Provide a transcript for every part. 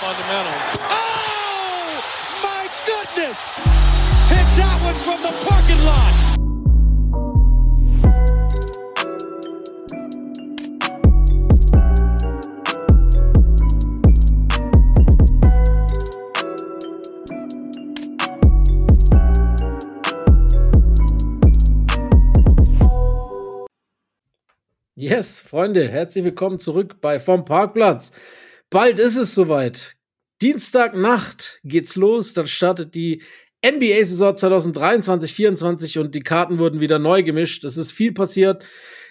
fundamental. Oh, my goodness! Hit that one from the parking lot. Yes, Freunde, herzlich willkommen zurück bei Vom Parkplatz. Bald ist es soweit. Dienstagnacht geht's los, dann startet die NBA-Saison 2023-24 und die Karten wurden wieder neu gemischt. Es ist viel passiert.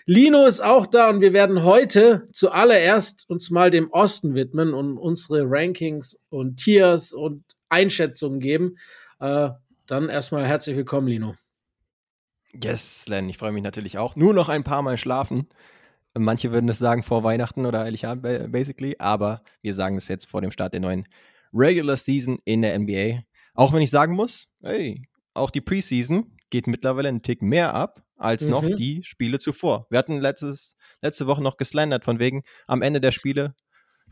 Lino ist auch da und wir werden heute zuallererst uns mal dem Osten widmen und unsere Rankings und Tiers und Einschätzungen geben. Äh, dann erstmal herzlich willkommen, Lino. Yes, Len, ich freue mich natürlich auch. Nur noch ein paar Mal schlafen. Manche würden es sagen vor Weihnachten oder Heiligabend, basically, aber wir sagen es jetzt vor dem Start der neuen Regular Season in der NBA. Auch wenn ich sagen muss, hey, auch die Preseason geht mittlerweile einen Tick mehr ab als mhm. noch die Spiele zuvor. Wir hatten letztes, letzte Woche noch geslandert von wegen am Ende der Spiele,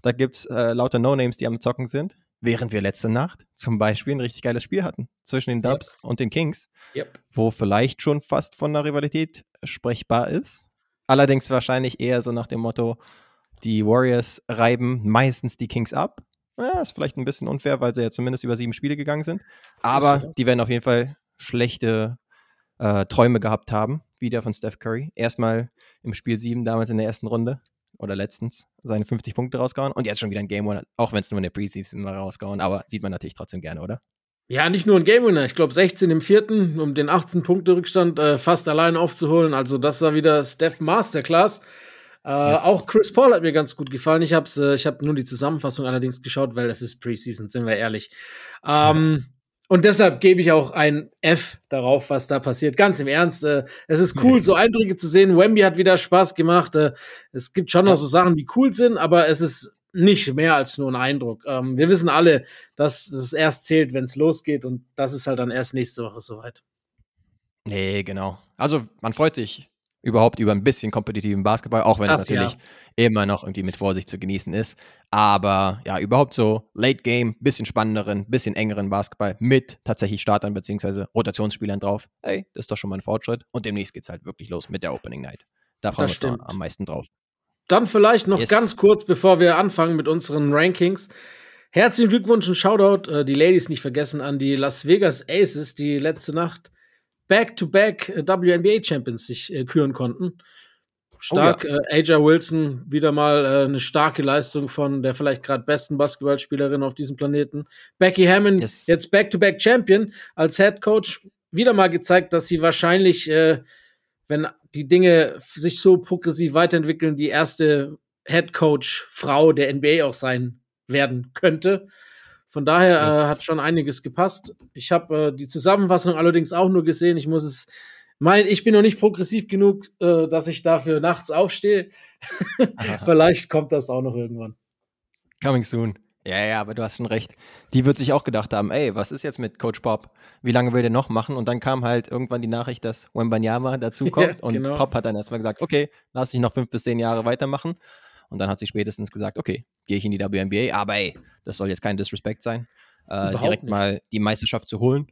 da gibt es äh, lauter No-Names, die am Zocken sind während wir letzte Nacht zum Beispiel ein richtig geiles Spiel hatten zwischen den Dubs yep. und den Kings, yep. wo vielleicht schon fast von einer Rivalität sprechbar ist. Allerdings wahrscheinlich eher so nach dem Motto, die Warriors reiben meistens die Kings ab. Ja, ist vielleicht ein bisschen unfair, weil sie ja zumindest über sieben Spiele gegangen sind. Aber die werden auf jeden Fall schlechte äh, Träume gehabt haben, wieder von Steph Curry. Erstmal im Spiel sieben damals in der ersten Runde oder letztens seine 50 Punkte rausgehauen und jetzt schon wieder ein Game Winner, auch wenn es nur in der Preseason mal rausgehauen, aber sieht man natürlich trotzdem gerne, oder? Ja, nicht nur ein Game Winner, ich glaube 16 im vierten, um den 18 Punkte Rückstand äh, fast allein aufzuholen. Also das war wieder Steph Masterclass. Äh, yes. Auch Chris Paul hat mir ganz gut gefallen. Ich habe äh, ich hab nur die Zusammenfassung allerdings geschaut, weil es ist Preseason, sind wir ehrlich. Ähm, ja. Und deshalb gebe ich auch ein F darauf, was da passiert. Ganz im Ernst. Äh, es ist cool, so Eindrücke zu sehen. Wemby hat wieder Spaß gemacht. Äh, es gibt schon noch so Sachen, die cool sind, aber es ist nicht mehr als nur ein Eindruck. Ähm, wir wissen alle, dass es erst zählt, wenn es losgeht. Und das ist halt dann erst nächste Woche soweit. Nee, genau. Also man freut sich überhaupt über ein bisschen kompetitiven Basketball, auch wenn das, es natürlich ja. immer noch irgendwie mit Vorsicht zu genießen ist. Aber ja, überhaupt so Late Game, bisschen spannenderen, bisschen engeren Basketball mit tatsächlich Startern bzw. Rotationsspielern drauf. Hey, das ist doch schon mal ein Fortschritt. Und demnächst geht es halt wirklich los mit der Opening Night. Da freuen wir uns am meisten drauf. Dann vielleicht noch yes. ganz kurz, bevor wir anfangen mit unseren Rankings. Herzlichen Glückwunsch und Shoutout, äh, die Ladies nicht vergessen, an die Las Vegas Aces, die letzte Nacht Back-to-Back -back äh, WNBA Champions sich äh, küren konnten. Stark, oh, ja. äh, Aja Wilson, wieder mal äh, eine starke Leistung von der vielleicht gerade besten Basketballspielerin auf diesem Planeten. Becky Hammond, yes. jetzt Back-to-Back -back Champion als Head Coach, wieder mal gezeigt, dass sie wahrscheinlich, äh, wenn die Dinge sich so progressiv weiterentwickeln, die erste Head Coach Frau der NBA auch sein werden könnte. Von daher äh, hat schon einiges gepasst. Ich habe äh, die Zusammenfassung allerdings auch nur gesehen. Ich muss es mein, ich bin noch nicht progressiv genug, äh, dass ich dafür nachts aufstehe. Vielleicht kommt das auch noch irgendwann. Coming soon. Ja, ja, aber du hast schon recht. Die wird sich auch gedacht haben, ey, was ist jetzt mit Coach Pop? Wie lange will der noch machen? Und dann kam halt irgendwann die Nachricht, dass Wembanyama dazukommt. ja, genau. Und Pop hat dann erstmal gesagt, okay, lass dich noch fünf bis zehn Jahre weitermachen. Und dann hat sie spätestens gesagt, okay, gehe ich in die WNBA, aber ey, das soll jetzt kein Disrespect sein, äh, direkt nicht. mal die Meisterschaft zu holen.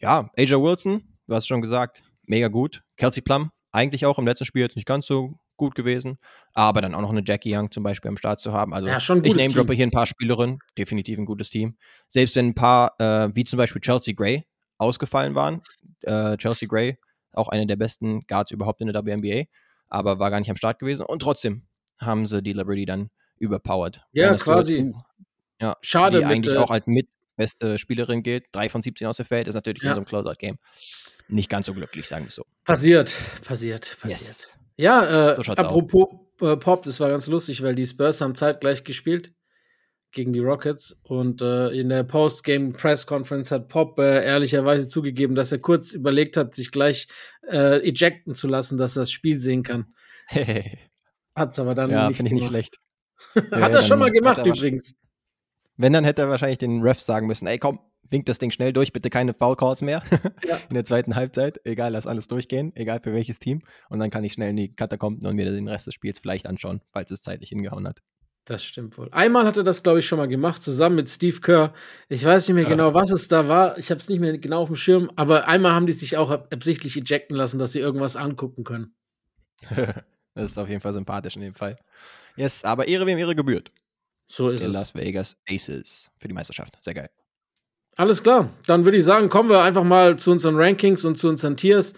Ja, Asia Wilson, du hast schon gesagt, mega gut. Kelsey Plum, eigentlich auch im letzten Spiel jetzt nicht ganz so gut gewesen, aber dann auch noch eine Jackie Young zum Beispiel am Start zu haben. Also ja, schon ich name droppe hier ein paar Spielerinnen, definitiv ein gutes Team. Selbst wenn ein paar, äh, wie zum Beispiel Chelsea Gray, ausgefallen waren. Äh, Chelsea Gray, auch eine der besten Guards überhaupt in der WNBA, aber war gar nicht am Start gewesen. Und trotzdem haben sie die Liberty dann überpowered. Ja, quasi. ja, Schade. Die mit, eigentlich äh, auch als mitbeste Spielerin gilt. Drei von 17 aus dem Feld ist natürlich ja. in so einem Closeout-Game nicht ganz so glücklich, sagen wir so. Passiert, passiert, passiert. Yes. Ja, äh, so apropos äh, Pop, das war ganz lustig, weil die Spurs haben zeitgleich gespielt gegen die Rockets und äh, in der Post-Game Press Conference hat Pop äh, ehrlicherweise zugegeben, dass er kurz überlegt hat, sich gleich äh, ejecten zu lassen, dass er das Spiel sehen kann. Hat's aber dann ja, nicht finde ich nicht schlecht. hat er schon mal gemacht übrigens. Wenn, dann hätte er wahrscheinlich den Refs sagen müssen, ey komm, winkt das Ding schnell durch, bitte keine Foul Calls mehr ja. in der zweiten Halbzeit. Egal, lass alles durchgehen, egal für welches Team. Und dann kann ich schnell in die Katakomben und mir den Rest des Spiels vielleicht anschauen, falls es zeitlich hingehauen hat. Das stimmt wohl. Einmal hat er das, glaube ich, schon mal gemacht, zusammen mit Steve Kerr. Ich weiß nicht mehr ja. genau, was es da war. Ich habe es nicht mehr genau auf dem Schirm. Aber einmal haben die sich auch absichtlich ejecten lassen, dass sie irgendwas angucken können. das ist auf jeden Fall sympathisch in dem Fall. Yes, aber Ehre wem Ehre gebührt. So ist die es. Las Vegas Aces für die Meisterschaft. Sehr geil. Alles klar. Dann würde ich sagen, kommen wir einfach mal zu unseren Rankings und zu unseren Tiers.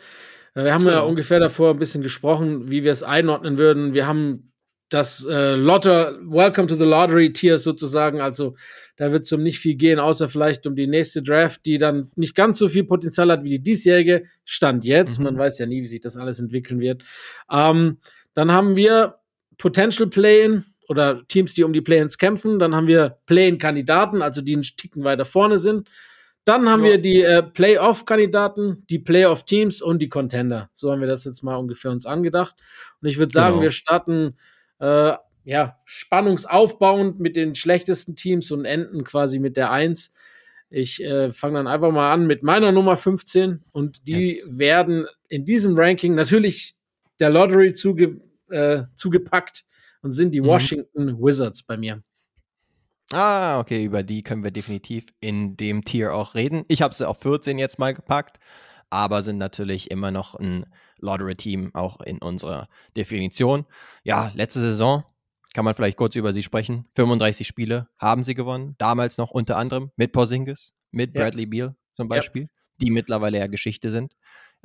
Äh, wir haben ja, ja ungefähr davor ein bisschen gesprochen, wie wir es einordnen würden. Wir haben das äh, Lotter, Welcome to the Lottery Tier sozusagen. Also da wird es um nicht viel gehen, außer vielleicht um die nächste Draft, die dann nicht ganz so viel Potenzial hat wie die diesjährige. Stand jetzt. Mhm. Man weiß ja nie, wie sich das alles entwickeln wird. Ähm, dann haben wir Potential Play-In oder Teams, die um die Play-ins kämpfen. Dann haben wir Play-in-Kandidaten, also die einen Ticken weiter vorne sind. Dann haben ja. wir die äh, Playoff-Kandidaten, die Playoff-Teams und die Contender. So haben wir das jetzt mal ungefähr uns angedacht. Und ich würde sagen, genau. wir starten äh, ja, spannungsaufbauend mit den schlechtesten Teams und enden quasi mit der 1. Ich äh, fange dann einfach mal an mit meiner Nummer 15 und die yes. werden in diesem Ranking natürlich der Lottery zuge äh, zugepackt und sind die mhm. Washington Wizards bei mir. Ah, okay, über die können wir definitiv in dem Tier auch reden. Ich habe sie auf 14 jetzt mal gepackt, aber sind natürlich immer noch ein Lottery-Team auch in unserer Definition. Ja, letzte Saison kann man vielleicht kurz über sie sprechen. 35 Spiele haben sie gewonnen. Damals noch unter anderem mit Porzingis, mit Bradley ja. Beal zum Beispiel, ja. die mittlerweile ja Geschichte sind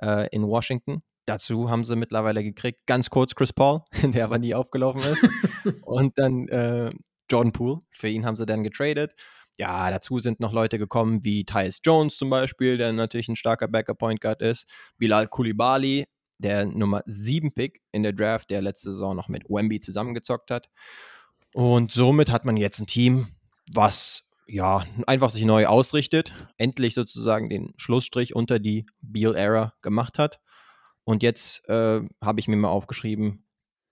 äh, in Washington. Dazu haben sie mittlerweile gekriegt, ganz kurz Chris Paul, der aber nie aufgelaufen ist. und dann äh, Jordan Poole, für ihn haben sie dann getradet. Ja, dazu sind noch Leute gekommen wie Tyus Jones zum Beispiel, der natürlich ein starker Backup-Point Guard ist. Bilal Koulibaly, der Nummer 7 Pick in der Draft, der letzte Saison noch mit Wemby zusammengezockt hat. Und somit hat man jetzt ein Team, was ja einfach sich neu ausrichtet, endlich sozusagen den Schlussstrich unter die Beal-Era gemacht hat. Und jetzt äh, habe ich mir mal aufgeschrieben,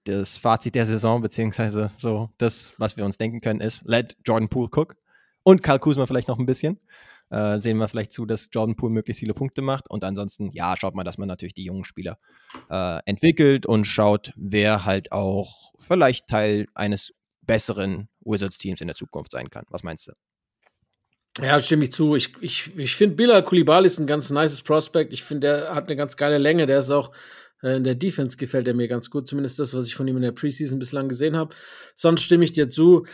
das Fazit der Saison, beziehungsweise so das, was wir uns denken können, ist, let Jordan Poole cook und Karl Kuzma vielleicht noch ein bisschen äh, sehen wir vielleicht zu, dass Jordan Poole möglichst viele Punkte macht. Und ansonsten, ja, schaut mal, dass man natürlich die jungen Spieler äh, entwickelt und schaut, wer halt auch vielleicht Teil eines besseren Wizards-Teams in der Zukunft sein kann. Was meinst du? Ja, stimme ich zu. Ich, ich, ich finde, Bilal Koulibaly ist ein ganz nices Prospect. Ich finde, der hat eine ganz geile Länge. Der ist auch äh, in der Defense gefällt er mir ganz gut. Zumindest das, was ich von ihm in der Preseason bislang gesehen habe. Sonst stimme ich dir zu.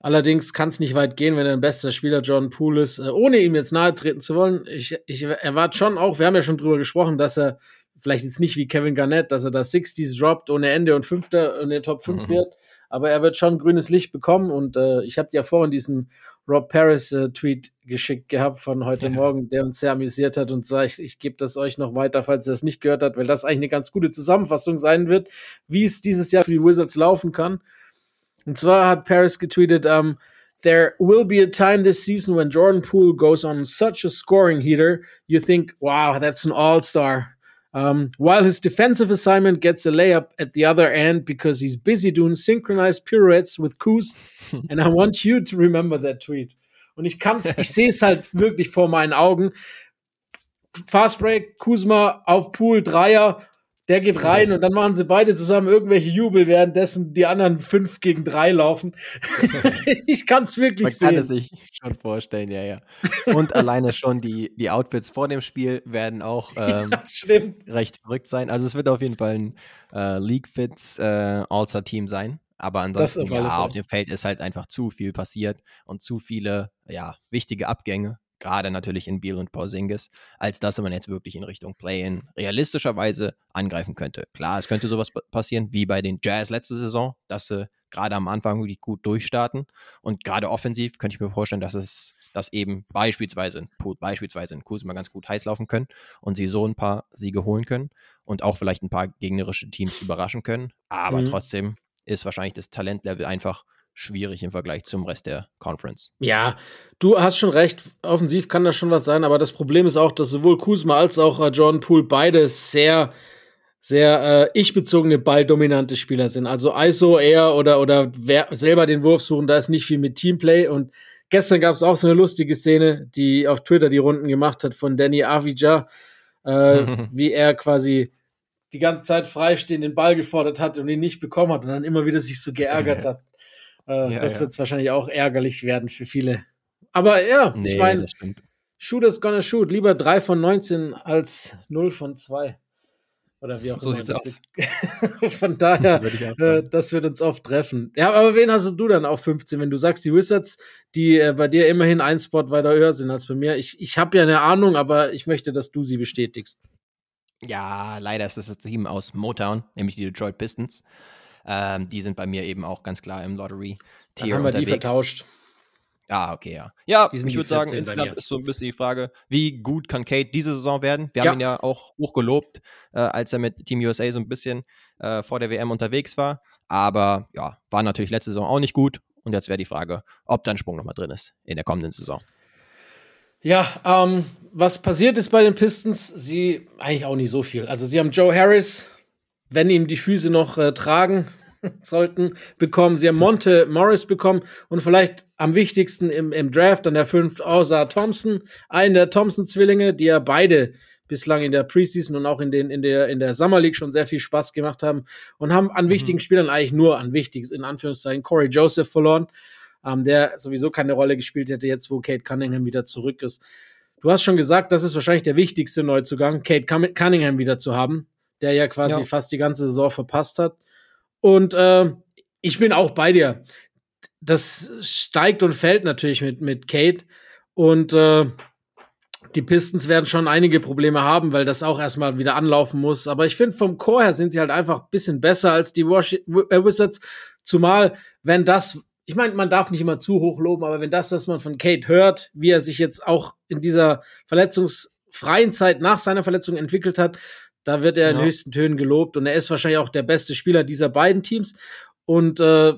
Allerdings kann es nicht weit gehen, wenn er ein bester Spieler Jordan Poole ist, äh, ohne ihm jetzt nahe treten zu wollen. Ich, ich erwarte schon auch, wir haben ja schon drüber gesprochen, dass er vielleicht jetzt nicht wie Kevin Garnett, dass er da 60s droppt ohne Ende und Fünfter in der Top 5 mhm. wird, aber er wird schon grünes Licht bekommen und äh, ich habe dir ja vorhin diesen Rob Paris äh, Tweet geschickt gehabt von heute ja. Morgen, der uns sehr amüsiert hat und sagt, ich, ich gebe das euch noch weiter, falls ihr das nicht gehört habt, weil das eigentlich eine ganz gute Zusammenfassung sein wird, wie es dieses Jahr für die Wizards laufen kann. Und zwar hat Paris getweetet, um, there will be a time this season when Jordan Poole goes on such a scoring heater, you think, wow, that's an all star. Um, while his defensive assignment gets a layup at the other end because he's busy doing synchronized pirouettes with Kuz. and I want you to remember that tweet. Und ich kann's, ich sehe es halt wirklich vor meinen Augen. Fast Break, Kuzma auf Pool, Dreier der geht rein und dann machen sie beide zusammen irgendwelche Jubel, währenddessen die anderen fünf gegen drei laufen. ich kann es wirklich Man sehen. Man kann es sich schon vorstellen, ja, ja. Und alleine schon die, die Outfits vor dem Spiel werden auch ähm, ja, recht verrückt sein. Also es wird auf jeden Fall ein äh, League-Fits äh, All-Star-Team sein. Aber ansonsten, ja, auf dem Feld ist halt einfach zu viel passiert und zu viele, ja, wichtige Abgänge gerade natürlich in Biel und Porzingis, als dass man jetzt wirklich in Richtung Play-In realistischerweise angreifen könnte. Klar, es könnte sowas passieren wie bei den Jazz letzte Saison, dass sie gerade am Anfang wirklich gut durchstarten und gerade offensiv könnte ich mir vorstellen, dass es dass eben beispielsweise beispielsweise in Kuzma ganz gut heiß laufen können und sie so ein paar Siege holen können und auch vielleicht ein paar gegnerische Teams überraschen können. Aber mhm. trotzdem ist wahrscheinlich das Talentlevel einfach schwierig im Vergleich zum Rest der Conference. Ja, du hast schon recht. Offensiv kann das schon was sein, aber das Problem ist auch, dass sowohl Kuzma als auch äh, Jordan Poole beide sehr, sehr äh, ich-bezogene, balldominante Spieler sind. Also ISO eher oder, oder wer selber den Wurf suchen, da ist nicht viel mit Teamplay. Und gestern gab es auch so eine lustige Szene, die auf Twitter die Runden gemacht hat von Danny Avija, äh, wie er quasi die ganze Zeit freistehend den Ball gefordert hat und ihn nicht bekommen hat und dann immer wieder sich so geärgert hat. Äh, ja, das ja. wird wahrscheinlich auch ärgerlich werden für viele. Aber ja, nee, ich meine, Shooters gonna shoot. Lieber 3 von 19 als 0 von 2. Oder wie auch so immer. Sieht's aus. Von daher, äh, das wird uns oft treffen. Ja, aber wen hast du dann auf 15, wenn du sagst, die Wizards, die äh, bei dir immerhin ein Spot weiter höher sind als bei mir? Ich, ich habe ja eine Ahnung, aber ich möchte, dass du sie bestätigst. Ja, leider ist das das Team aus Motown, nämlich die Detroit Pistons. Ähm, die sind bei mir eben auch ganz klar im Lottery-Tier. Haben wir die vertauscht. Ah, okay, ja. Ja, ich würde sagen, insgesamt ist so ein bisschen die Frage, wie gut kann Kate diese Saison werden? Wir ja. haben ihn ja auch hochgelobt, äh, als er mit Team USA so ein bisschen äh, vor der WM unterwegs war. Aber ja, war natürlich letzte Saison auch nicht gut. Und jetzt wäre die Frage, ob da ein Sprung nochmal drin ist in der kommenden Saison. Ja, ähm, was passiert ist bei den Pistons, sie eigentlich auch nicht so viel. Also sie haben Joe Harris, wenn ihm die Füße noch äh, tragen, sollten bekommen. Sie haben Monte Morris bekommen und vielleicht am wichtigsten im, im Draft an der 5 außer Thompson, einen der Thompson-Zwillinge, die ja beide bislang in der Preseason und auch in, den, in, der, in der Summer League schon sehr viel Spaß gemacht haben und haben an mhm. wichtigen Spielern eigentlich nur an wichtiges, in Anführungszeichen, Corey Joseph verloren, ähm, der sowieso keine Rolle gespielt hätte, jetzt wo Kate Cunningham wieder zurück ist. Du hast schon gesagt, das ist wahrscheinlich der wichtigste Neuzugang, Kate Cunningham wieder zu haben, der ja quasi ja. fast die ganze Saison verpasst hat. Und äh, ich bin auch bei dir. Das steigt und fällt natürlich mit, mit Kate. Und äh, die Pistons werden schon einige Probleme haben, weil das auch erstmal wieder anlaufen muss. Aber ich finde, vom Chor her sind sie halt einfach ein bisschen besser als die Wash äh, Wizards. Zumal, wenn das, ich meine, man darf nicht immer zu hoch loben, aber wenn das, was man von Kate hört, wie er sich jetzt auch in dieser verletzungsfreien Zeit nach seiner Verletzung entwickelt hat, da wird er ja. in höchsten Tönen gelobt und er ist wahrscheinlich auch der beste Spieler dieser beiden Teams. Und äh,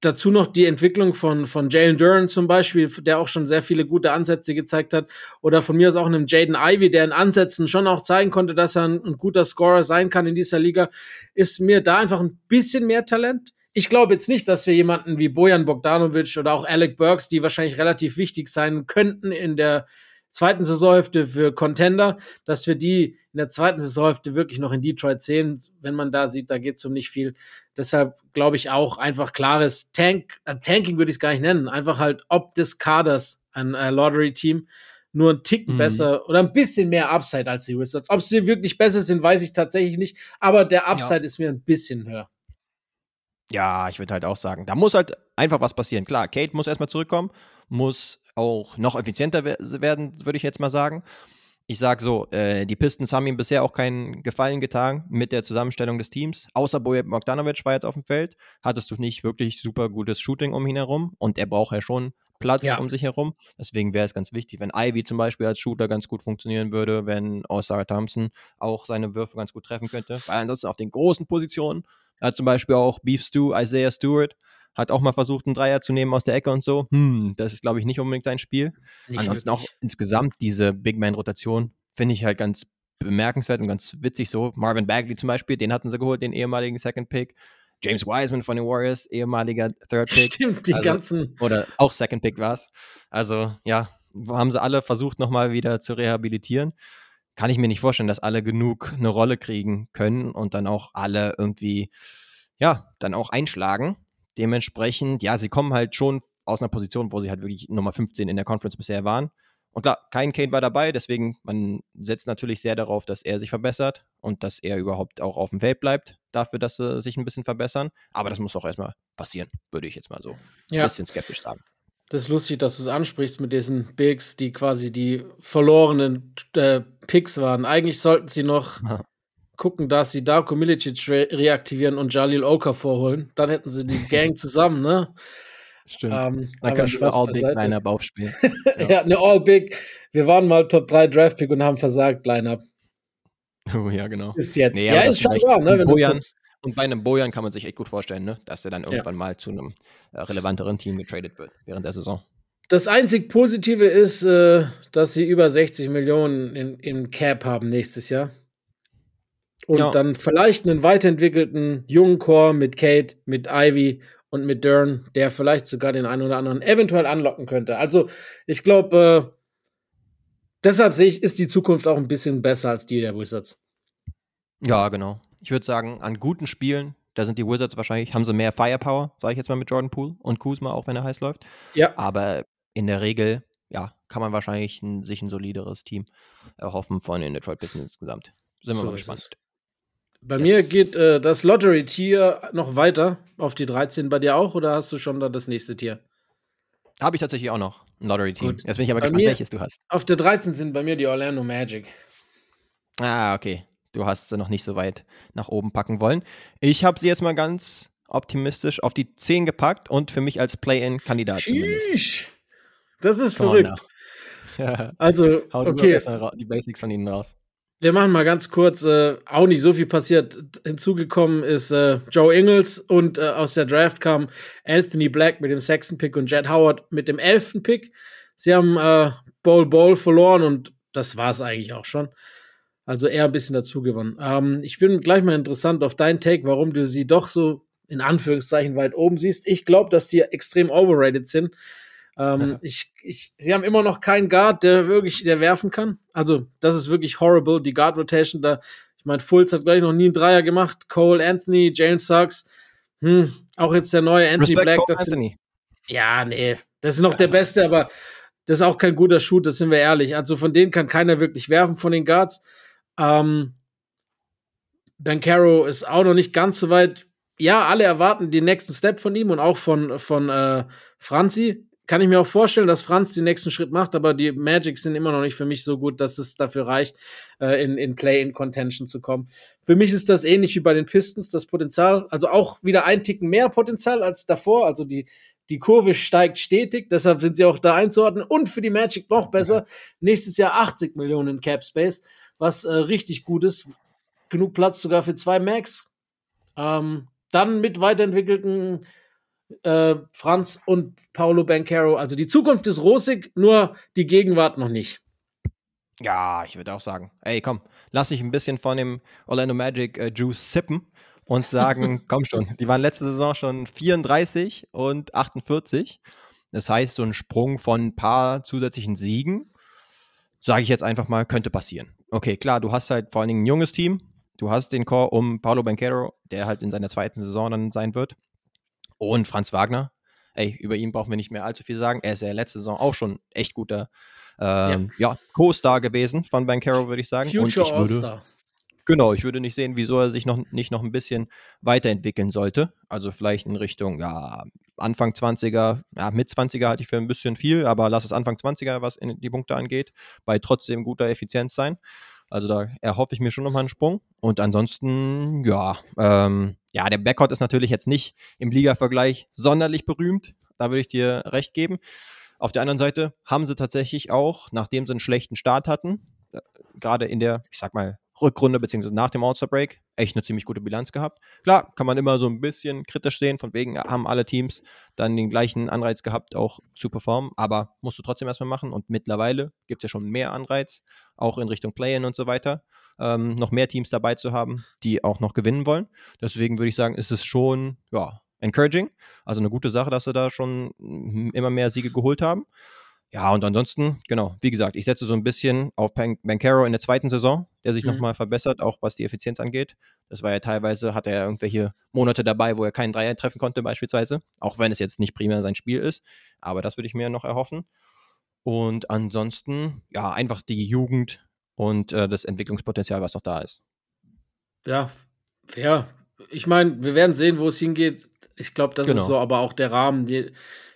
dazu noch die Entwicklung von, von Jalen Duran zum Beispiel, der auch schon sehr viele gute Ansätze gezeigt hat. Oder von mir aus auch einem Jaden Ivy, der in Ansätzen schon auch zeigen konnte, dass er ein, ein guter Scorer sein kann in dieser Liga, ist mir da einfach ein bisschen mehr Talent. Ich glaube jetzt nicht, dass wir jemanden wie Bojan Bogdanovic oder auch Alec Burks, die wahrscheinlich relativ wichtig sein könnten in der zweiten Saisonhälfte für Contender, dass wir die in der zweiten Saisonhälfte wirklich noch in Detroit sehen. Wenn man da sieht, da geht es um nicht viel. Deshalb glaube ich auch einfach klares Tank, äh, Tanking würde ich es gar nicht nennen. Einfach halt ob des Kaders ein äh, Lottery-Team nur ein Tick mhm. besser oder ein bisschen mehr Upside als die Wizards. Ob sie wirklich besser sind, weiß ich tatsächlich nicht. Aber der Upside ja. ist mir ein bisschen höher. Ja, ich würde halt auch sagen, da muss halt einfach was passieren. Klar, Kate muss erstmal zurückkommen, muss auch noch effizienter werden, würde ich jetzt mal sagen. Ich sage so, äh, die Pistons haben ihm bisher auch keinen Gefallen getan mit der Zusammenstellung des Teams. Außer Bojan Bogdanovic war jetzt auf dem Feld, hattest du nicht wirklich super gutes Shooting um ihn herum und er braucht ja schon Platz ja. um sich herum. Deswegen wäre es ganz wichtig, wenn Ivy zum Beispiel als Shooter ganz gut funktionieren würde, wenn Oscar Thompson auch seine Würfe ganz gut treffen könnte. Weil ansonsten auf den großen Positionen hat zum Beispiel auch Beef Stew, Isaiah Stewart, hat auch mal versucht, einen Dreier zu nehmen aus der Ecke und so. Hm, das ist, glaube ich, nicht unbedingt sein Spiel. Nicht Ansonsten wirklich. auch insgesamt diese Big Man-Rotation finde ich halt ganz bemerkenswert und ganz witzig so. Marvin Bagley zum Beispiel, den hatten sie geholt, den ehemaligen Second Pick. James Wiseman von den Warriors, ehemaliger Third Pick. Stimmt, die also, ganzen. Oder auch Second Pick war es. Also, ja, haben sie alle versucht, nochmal wieder zu rehabilitieren. Kann ich mir nicht vorstellen, dass alle genug eine Rolle kriegen können und dann auch alle irgendwie, ja, dann auch einschlagen. Dementsprechend, ja, sie kommen halt schon aus einer Position, wo sie halt wirklich Nummer 15 in der Conference bisher waren. Und klar, kein Kane war dabei, deswegen man setzt natürlich sehr darauf, dass er sich verbessert und dass er überhaupt auch auf dem Feld bleibt, dafür, dass sie sich ein bisschen verbessern. Aber das muss auch erstmal passieren, würde ich jetzt mal so ja. ein bisschen skeptisch sagen. Das ist lustig, dass du es ansprichst mit diesen Bigs, die quasi die verlorenen äh, Picks waren. Eigentlich sollten sie noch gucken, dass sie Darko Milicic re reaktivieren und Jalil Oka vorholen. Dann hätten sie die Gang zusammen, ne? Stimmt. Ähm, Dann können wir All Big Lineup aufspielen. ja. ja, eine All Big. Wir waren mal Top 3 Draft Pick und haben versagt, Lineup. Oh ja, genau. Ist jetzt. Nee, ja, ist schon wahr, ne? Bojan, und bei einem Bojan kann man sich echt gut vorstellen, ne? dass er dann irgendwann ja. mal zu einem äh, relevanteren Team getradet wird während der Saison. Das einzig Positive ist, äh, dass sie über 60 Millionen in, in Cap haben nächstes Jahr und ja. dann vielleicht einen weiterentwickelten jungen Chor mit Kate, mit Ivy und mit Dern, der vielleicht sogar den einen oder anderen eventuell anlocken könnte. Also ich glaube, äh, deshalb sehe ich, ist die Zukunft auch ein bisschen besser als die der Wizards. Ja, genau. Ich würde sagen, an guten Spielen Da sind die Wizards wahrscheinlich, haben sie mehr Firepower, sage ich jetzt mal mit Jordan Poole und Kuzma, auch wenn er heiß läuft. Ja. Aber in der Regel, ja, kann man wahrscheinlich ein, sich ein solideres Team erhoffen von den Detroit Pistons insgesamt. Sind wir so mal gespannt. Bei yes. mir geht äh, das Lottery-Tier noch weiter auf die 13 bei dir auch oder hast du schon da das nächste Tier? Habe ich tatsächlich auch noch ein Lottery-Team. Jetzt bin ich aber bei gespannt, welches du hast. Auf der 13 sind bei mir die Orlando Magic. Ah, okay. Du hast sie noch nicht so weit nach oben packen wollen. Ich habe sie jetzt mal ganz optimistisch auf die 10 gepackt und für mich als Play-In-Kandidat zumindest. Das ist Come verrückt. also, okay. Die Basics von ihnen raus. Wir machen mal ganz kurz, äh, auch nicht so viel passiert. Hinzugekommen ist äh, Joe Ingles und äh, aus der Draft kam Anthony Black mit dem sechsten Pick und Jed Howard mit dem elften Pick. Sie haben äh, Ball Ball verloren und das war es eigentlich auch schon. Also eher ein bisschen dazu gewonnen. Ähm, ich bin gleich mal interessant auf deinen Take, warum du sie doch so in Anführungszeichen weit oben siehst. Ich glaube, dass die extrem overrated sind. Ähm, ja. ich, ich, sie haben immer noch keinen Guard, der wirklich, der werfen kann. Also, das ist wirklich horrible. Die Guard Rotation da, ich meine, Fultz hat gleich noch nie einen Dreier gemacht. Cole Anthony, Jalen Suggs, hm, auch jetzt der neue Anthony Respect Black. Das Anthony. ja, nee, das ist noch der Beste, aber das ist auch kein guter Shoot, das sind wir ehrlich. Also von denen kann keiner wirklich werfen von den Guards. Ähm, Dan Caro ist auch noch nicht ganz so weit. Ja, alle erwarten den nächsten Step von ihm und auch von, von äh, Franzi kann ich mir auch vorstellen, dass Franz den nächsten Schritt macht, aber die Magic sind immer noch nicht für mich so gut, dass es dafür reicht, äh, in, in Play-in-Contention zu kommen. Für mich ist das ähnlich wie bei den Pistons, das Potenzial, also auch wieder ein Ticken mehr Potenzial als davor, also die, die Kurve steigt stetig, deshalb sind sie auch da einzuordnen und für die Magic noch besser, nächstes Jahr 80 Millionen Cap Space, was äh, richtig gut ist, genug Platz sogar für zwei Max. Ähm, dann mit weiterentwickelten äh, Franz und Paulo Bancaro. Also die Zukunft ist rosig, nur die Gegenwart noch nicht. Ja, ich würde auch sagen, ey, komm, lass dich ein bisschen von dem Orlando Magic äh, Juice sippen und sagen, komm schon, die waren letzte Saison schon 34 und 48. Das heißt, so ein Sprung von ein paar zusätzlichen Siegen, sage ich jetzt einfach mal, könnte passieren. Okay, klar, du hast halt vor allen Dingen ein junges Team. Du hast den Core um Paulo Bancaro, der halt in seiner zweiten Saison dann sein wird. Und Franz Wagner, ey, über ihn brauchen wir nicht mehr allzu viel sagen. Er ist ja letzte Saison auch schon echt guter ähm, ja. ja Co-Star gewesen von Bankero, würde ich sagen. Future All-Star. Genau, ich würde nicht sehen, wieso er sich noch nicht noch ein bisschen weiterentwickeln sollte. Also vielleicht in Richtung, ja, Anfang 20er, ja, mit 20er halte ich für ein bisschen viel, aber lass es Anfang 20er, was in die Punkte angeht, bei trotzdem guter Effizienz sein. Also da erhoffe ich mir schon nochmal einen Sprung. Und ansonsten, ja, ähm, ja, der Backcourt ist natürlich jetzt nicht im Liga-Vergleich sonderlich berühmt. Da würde ich dir recht geben. Auf der anderen Seite haben sie tatsächlich auch, nachdem sie einen schlechten Start hatten, äh, gerade in der, ich sag mal, Rückrunde beziehungsweise nach dem All-Star-Break echt eine ziemlich gute Bilanz gehabt. Klar, kann man immer so ein bisschen kritisch sehen, von wegen haben alle Teams dann den gleichen Anreiz gehabt, auch zu performen, aber musst du trotzdem erstmal machen und mittlerweile gibt es ja schon mehr Anreiz, auch in Richtung Play-In und so weiter, ähm, noch mehr Teams dabei zu haben, die auch noch gewinnen wollen. Deswegen würde ich sagen, ist es schon, ja, encouraging, also eine gute Sache, dass sie da schon immer mehr Siege geholt haben. Ja, und ansonsten, genau, wie gesagt, ich setze so ein bisschen auf Bancaro in der zweiten Saison, der sich mhm. nochmal verbessert, auch was die Effizienz angeht. Das war ja teilweise, hat er irgendwelche Monate dabei, wo er keinen Dreier treffen konnte, beispielsweise. Auch wenn es jetzt nicht primär sein Spiel ist. Aber das würde ich mir noch erhoffen. Und ansonsten, ja, einfach die Jugend und äh, das Entwicklungspotenzial, was noch da ist. Ja, fair. Ich meine, wir werden sehen, wo es hingeht. Ich glaube, das genau. ist so, aber auch der Rahmen, die,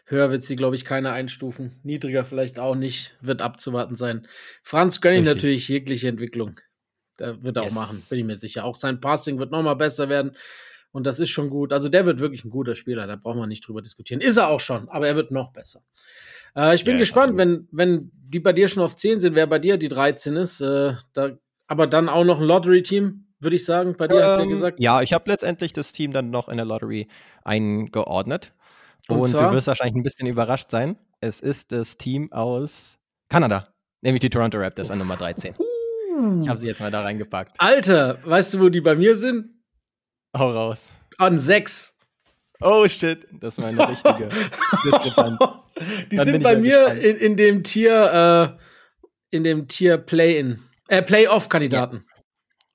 Höher wird sie, glaube ich, keiner einstufen. Niedriger vielleicht auch nicht. Wird abzuwarten sein. Franz gönne ich natürlich jegliche Entwicklung. Da wird er yes. auch machen, bin ich mir sicher. Auch sein Passing wird nochmal besser werden. Und das ist schon gut. Also der wird wirklich ein guter Spieler. Da brauchen wir nicht drüber diskutieren. Ist er auch schon, aber er wird noch besser. Äh, ich bin ja, gespannt, wenn, wenn die bei dir schon auf 10 sind, wer bei dir die 13 ist. Äh, da, aber dann auch noch ein Lottery-Team, würde ich sagen. Bei dir ähm, hast du ja ähm, gesagt. Ja, ich habe letztendlich das Team dann noch in der Lottery eingeordnet. Und, und du wirst wahrscheinlich ein bisschen überrascht sein. Es ist das Team aus Kanada, nämlich die Toronto Raptors an Nummer 13. Ich habe sie jetzt mal da reingepackt. Alter, weißt du, wo die bei mir sind? Hau raus. An 6. Oh shit, das ist meine richtige Diskrepanz. Die Dann sind bei mir in, in, dem Tier, äh, in dem Tier Play-in, äh, Play-off-Kandidaten.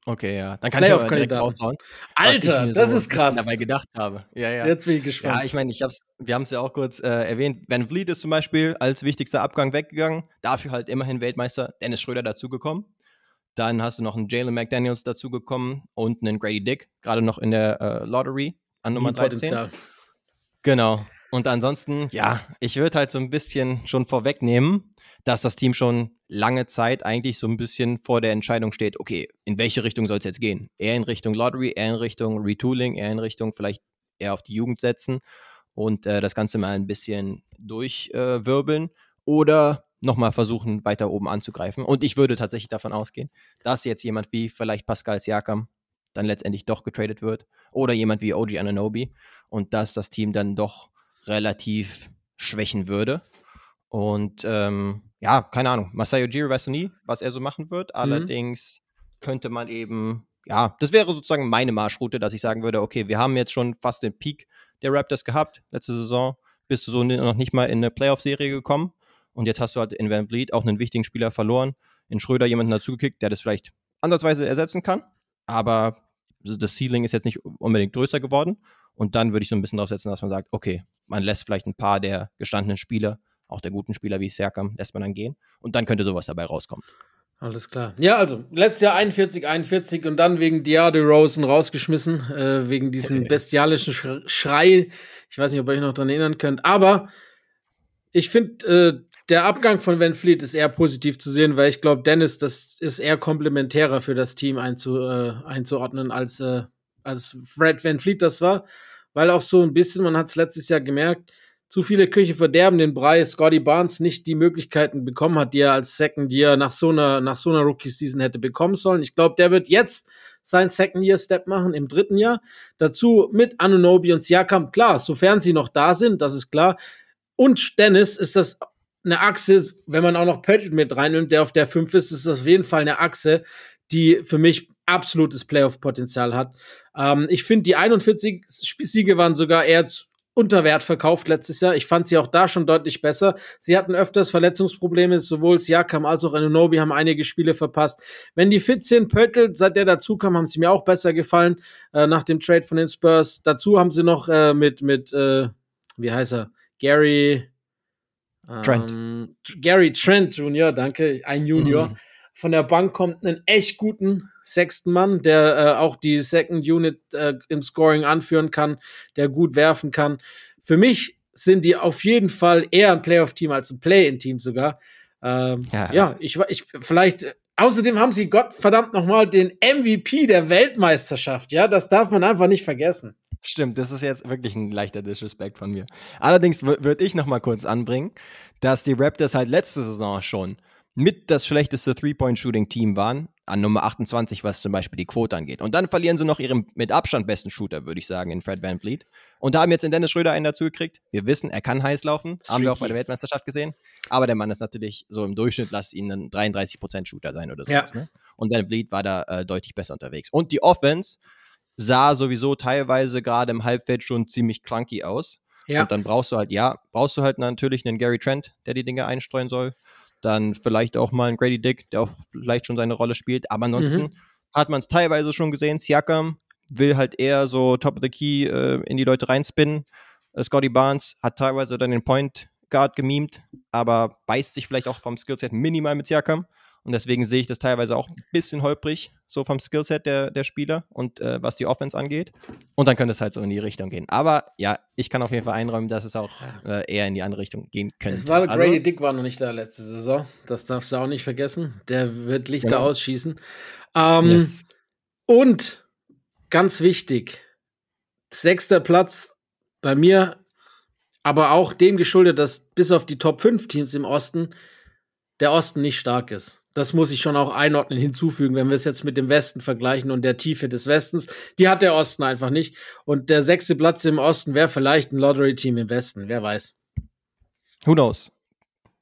Okay, ja. Dann kann ich aber direkt raushauen. Alter, das so ist krass. dabei gedacht habe. Ja, ja. Jetzt bin ich gespannt. Ja, ich meine, ich hab's, wir haben es ja auch kurz äh, erwähnt. Van Vliet ist zum Beispiel als wichtigster Abgang weggegangen. Dafür halt immerhin Weltmeister Dennis Schröder dazugekommen. Dann hast du noch einen Jalen McDaniels dazugekommen und einen Grady Dick, gerade noch in der äh, Lottery an Nummer 13. Potenzial. Genau. Und ansonsten, ja, ich würde halt so ein bisschen schon vorwegnehmen, dass das Team schon lange Zeit eigentlich so ein bisschen vor der Entscheidung steht, okay, in welche Richtung soll es jetzt gehen? Eher in Richtung Lottery, eher in Richtung Retooling, eher in Richtung vielleicht eher auf die Jugend setzen und äh, das Ganze mal ein bisschen durchwirbeln äh, oder nochmal versuchen, weiter oben anzugreifen. Und ich würde tatsächlich davon ausgehen, dass jetzt jemand wie vielleicht Pascal Siakam dann letztendlich doch getradet wird oder jemand wie OG Ananobi und dass das Team dann doch relativ schwächen würde. Und ähm, ja, keine Ahnung. Masayo Ujiri weißt du nie, was er so machen wird. Mhm. Allerdings könnte man eben, ja, das wäre sozusagen meine Marschroute, dass ich sagen würde, okay, wir haben jetzt schon fast den Peak der Raptors gehabt, letzte Saison. Bist du so noch nicht mal in eine Playoff-Serie gekommen. Und jetzt hast du halt in Van Vliet auch einen wichtigen Spieler verloren. In Schröder jemanden dazugekickt, der das vielleicht ansatzweise ersetzen kann. Aber das Ceiling ist jetzt nicht unbedingt größer geworden. Und dann würde ich so ein bisschen drauf setzen, dass man sagt, okay, man lässt vielleicht ein paar der gestandenen Spieler auch der guten Spieler wie Serkam lässt man dann gehen. Und dann könnte sowas dabei rauskommen. Alles klar. Ja, also letztes Jahr 41, 41 und dann wegen Diade Rosen rausgeschmissen, äh, wegen diesem bestialischen Schrei. Ich weiß nicht, ob ihr euch noch daran erinnern könnt, aber ich finde, äh, der Abgang von Van Fleet ist eher positiv zu sehen, weil ich glaube, Dennis, das ist eher komplementärer für das Team einzu, äh, einzuordnen, als, äh, als Fred Van Fleet das war. Weil auch so ein bisschen, man hat es letztes Jahr gemerkt, zu viele Küche verderben den Brei, Scotty Barnes nicht die Möglichkeiten bekommen hat, die er als Second Year nach so einer, nach so einer Rookie-Season hätte bekommen sollen. Ich glaube, der wird jetzt sein Second-Year-Step machen im dritten Jahr. Dazu mit Anunobi und Siakam, klar, sofern sie noch da sind, das ist klar. Und Dennis ist das eine Achse, wenn man auch noch Patrick mit reinnimmt, der auf der 5 ist, ist das auf jeden Fall eine Achse, die für mich absolutes Playoff-Potenzial hat. Ähm, ich finde, die 41 Siege waren sogar eher unter Wert verkauft letztes Jahr. Ich fand sie auch da schon deutlich besser. Sie hatten öfters Verletzungsprobleme, sowohl Siakam als auch Anunobi haben einige Spiele verpasst. Wenn die fit sind, Pöttl, seit der dazu kam, haben sie mir auch besser gefallen, äh, nach dem Trade von den Spurs. Dazu haben sie noch äh, mit, mit äh, wie heißt er, Gary Trent. Ähm, Gary Trent Junior, danke, ein Junior. Mhm. Von der Bank kommt einen echt guten sechsten Mann, der äh, auch die Second Unit äh, im Scoring anführen kann, der gut werfen kann. Für mich sind die auf jeden Fall eher ein Playoff-Team als ein Play-in-Team sogar. Ähm, ja. ja, ich, ich vielleicht. Außerdem haben sie Gott verdammt nochmal den MVP der Weltmeisterschaft. Ja, das darf man einfach nicht vergessen. Stimmt, das ist jetzt wirklich ein leichter Disrespect von mir. Allerdings würde ich nochmal kurz anbringen, dass die Raptors halt letzte Saison schon mit das schlechteste Three-Point-Shooting-Team waren, an Nummer 28, was zum Beispiel die Quote angeht. Und dann verlieren sie noch ihren mit Abstand besten Shooter, würde ich sagen, in Fred Van Fleet. Und haben jetzt in Dennis Schröder einen dazu gekriegt. Wir wissen, er kann heiß laufen. Haben wir auch bei der Weltmeisterschaft gesehen. Aber der Mann ist natürlich so im Durchschnitt, lass ihn ein 33% Shooter sein oder sowas. Ja. Ne? Und Van Fleet war da äh, deutlich besser unterwegs. Und die Offense sah sowieso teilweise gerade im Halbfeld schon ziemlich clunky aus. Ja. Und dann brauchst du halt, ja, brauchst du halt natürlich einen Gary Trent, der die Dinge einstreuen soll. Dann vielleicht auch mal ein Grady Dick, der auch vielleicht schon seine Rolle spielt. Aber ansonsten mhm. hat man es teilweise schon gesehen. Siakam will halt eher so Top of the Key äh, in die Leute reinspinnen. Äh, Scotty Barnes hat teilweise dann den Point Guard gemimt, aber beißt sich vielleicht auch vom Skillset minimal mit Siakam. Und deswegen sehe ich das teilweise auch ein bisschen holprig, so vom Skillset der, der Spieler und äh, was die Offense angeht. Und dann könnte es halt so in die Richtung gehen. Aber ja, ich kann auf jeden Fall einräumen, dass es auch äh, eher in die andere Richtung gehen könnte. Es war, also, Grady Dick war noch nicht da letzte Saison. Das darfst du auch nicht vergessen. Der wird Lichter genau. ausschießen. Ähm, yes. Und ganz wichtig, sechster Platz bei mir, aber auch dem geschuldet, dass bis auf die Top 5 Teams im Osten der Osten nicht stark ist. Das muss ich schon auch einordnen, hinzufügen, wenn wir es jetzt mit dem Westen vergleichen und der Tiefe des Westens. Die hat der Osten einfach nicht. Und der sechste Platz im Osten wäre vielleicht ein Lottery-Team im Westen. Wer weiß. Who knows?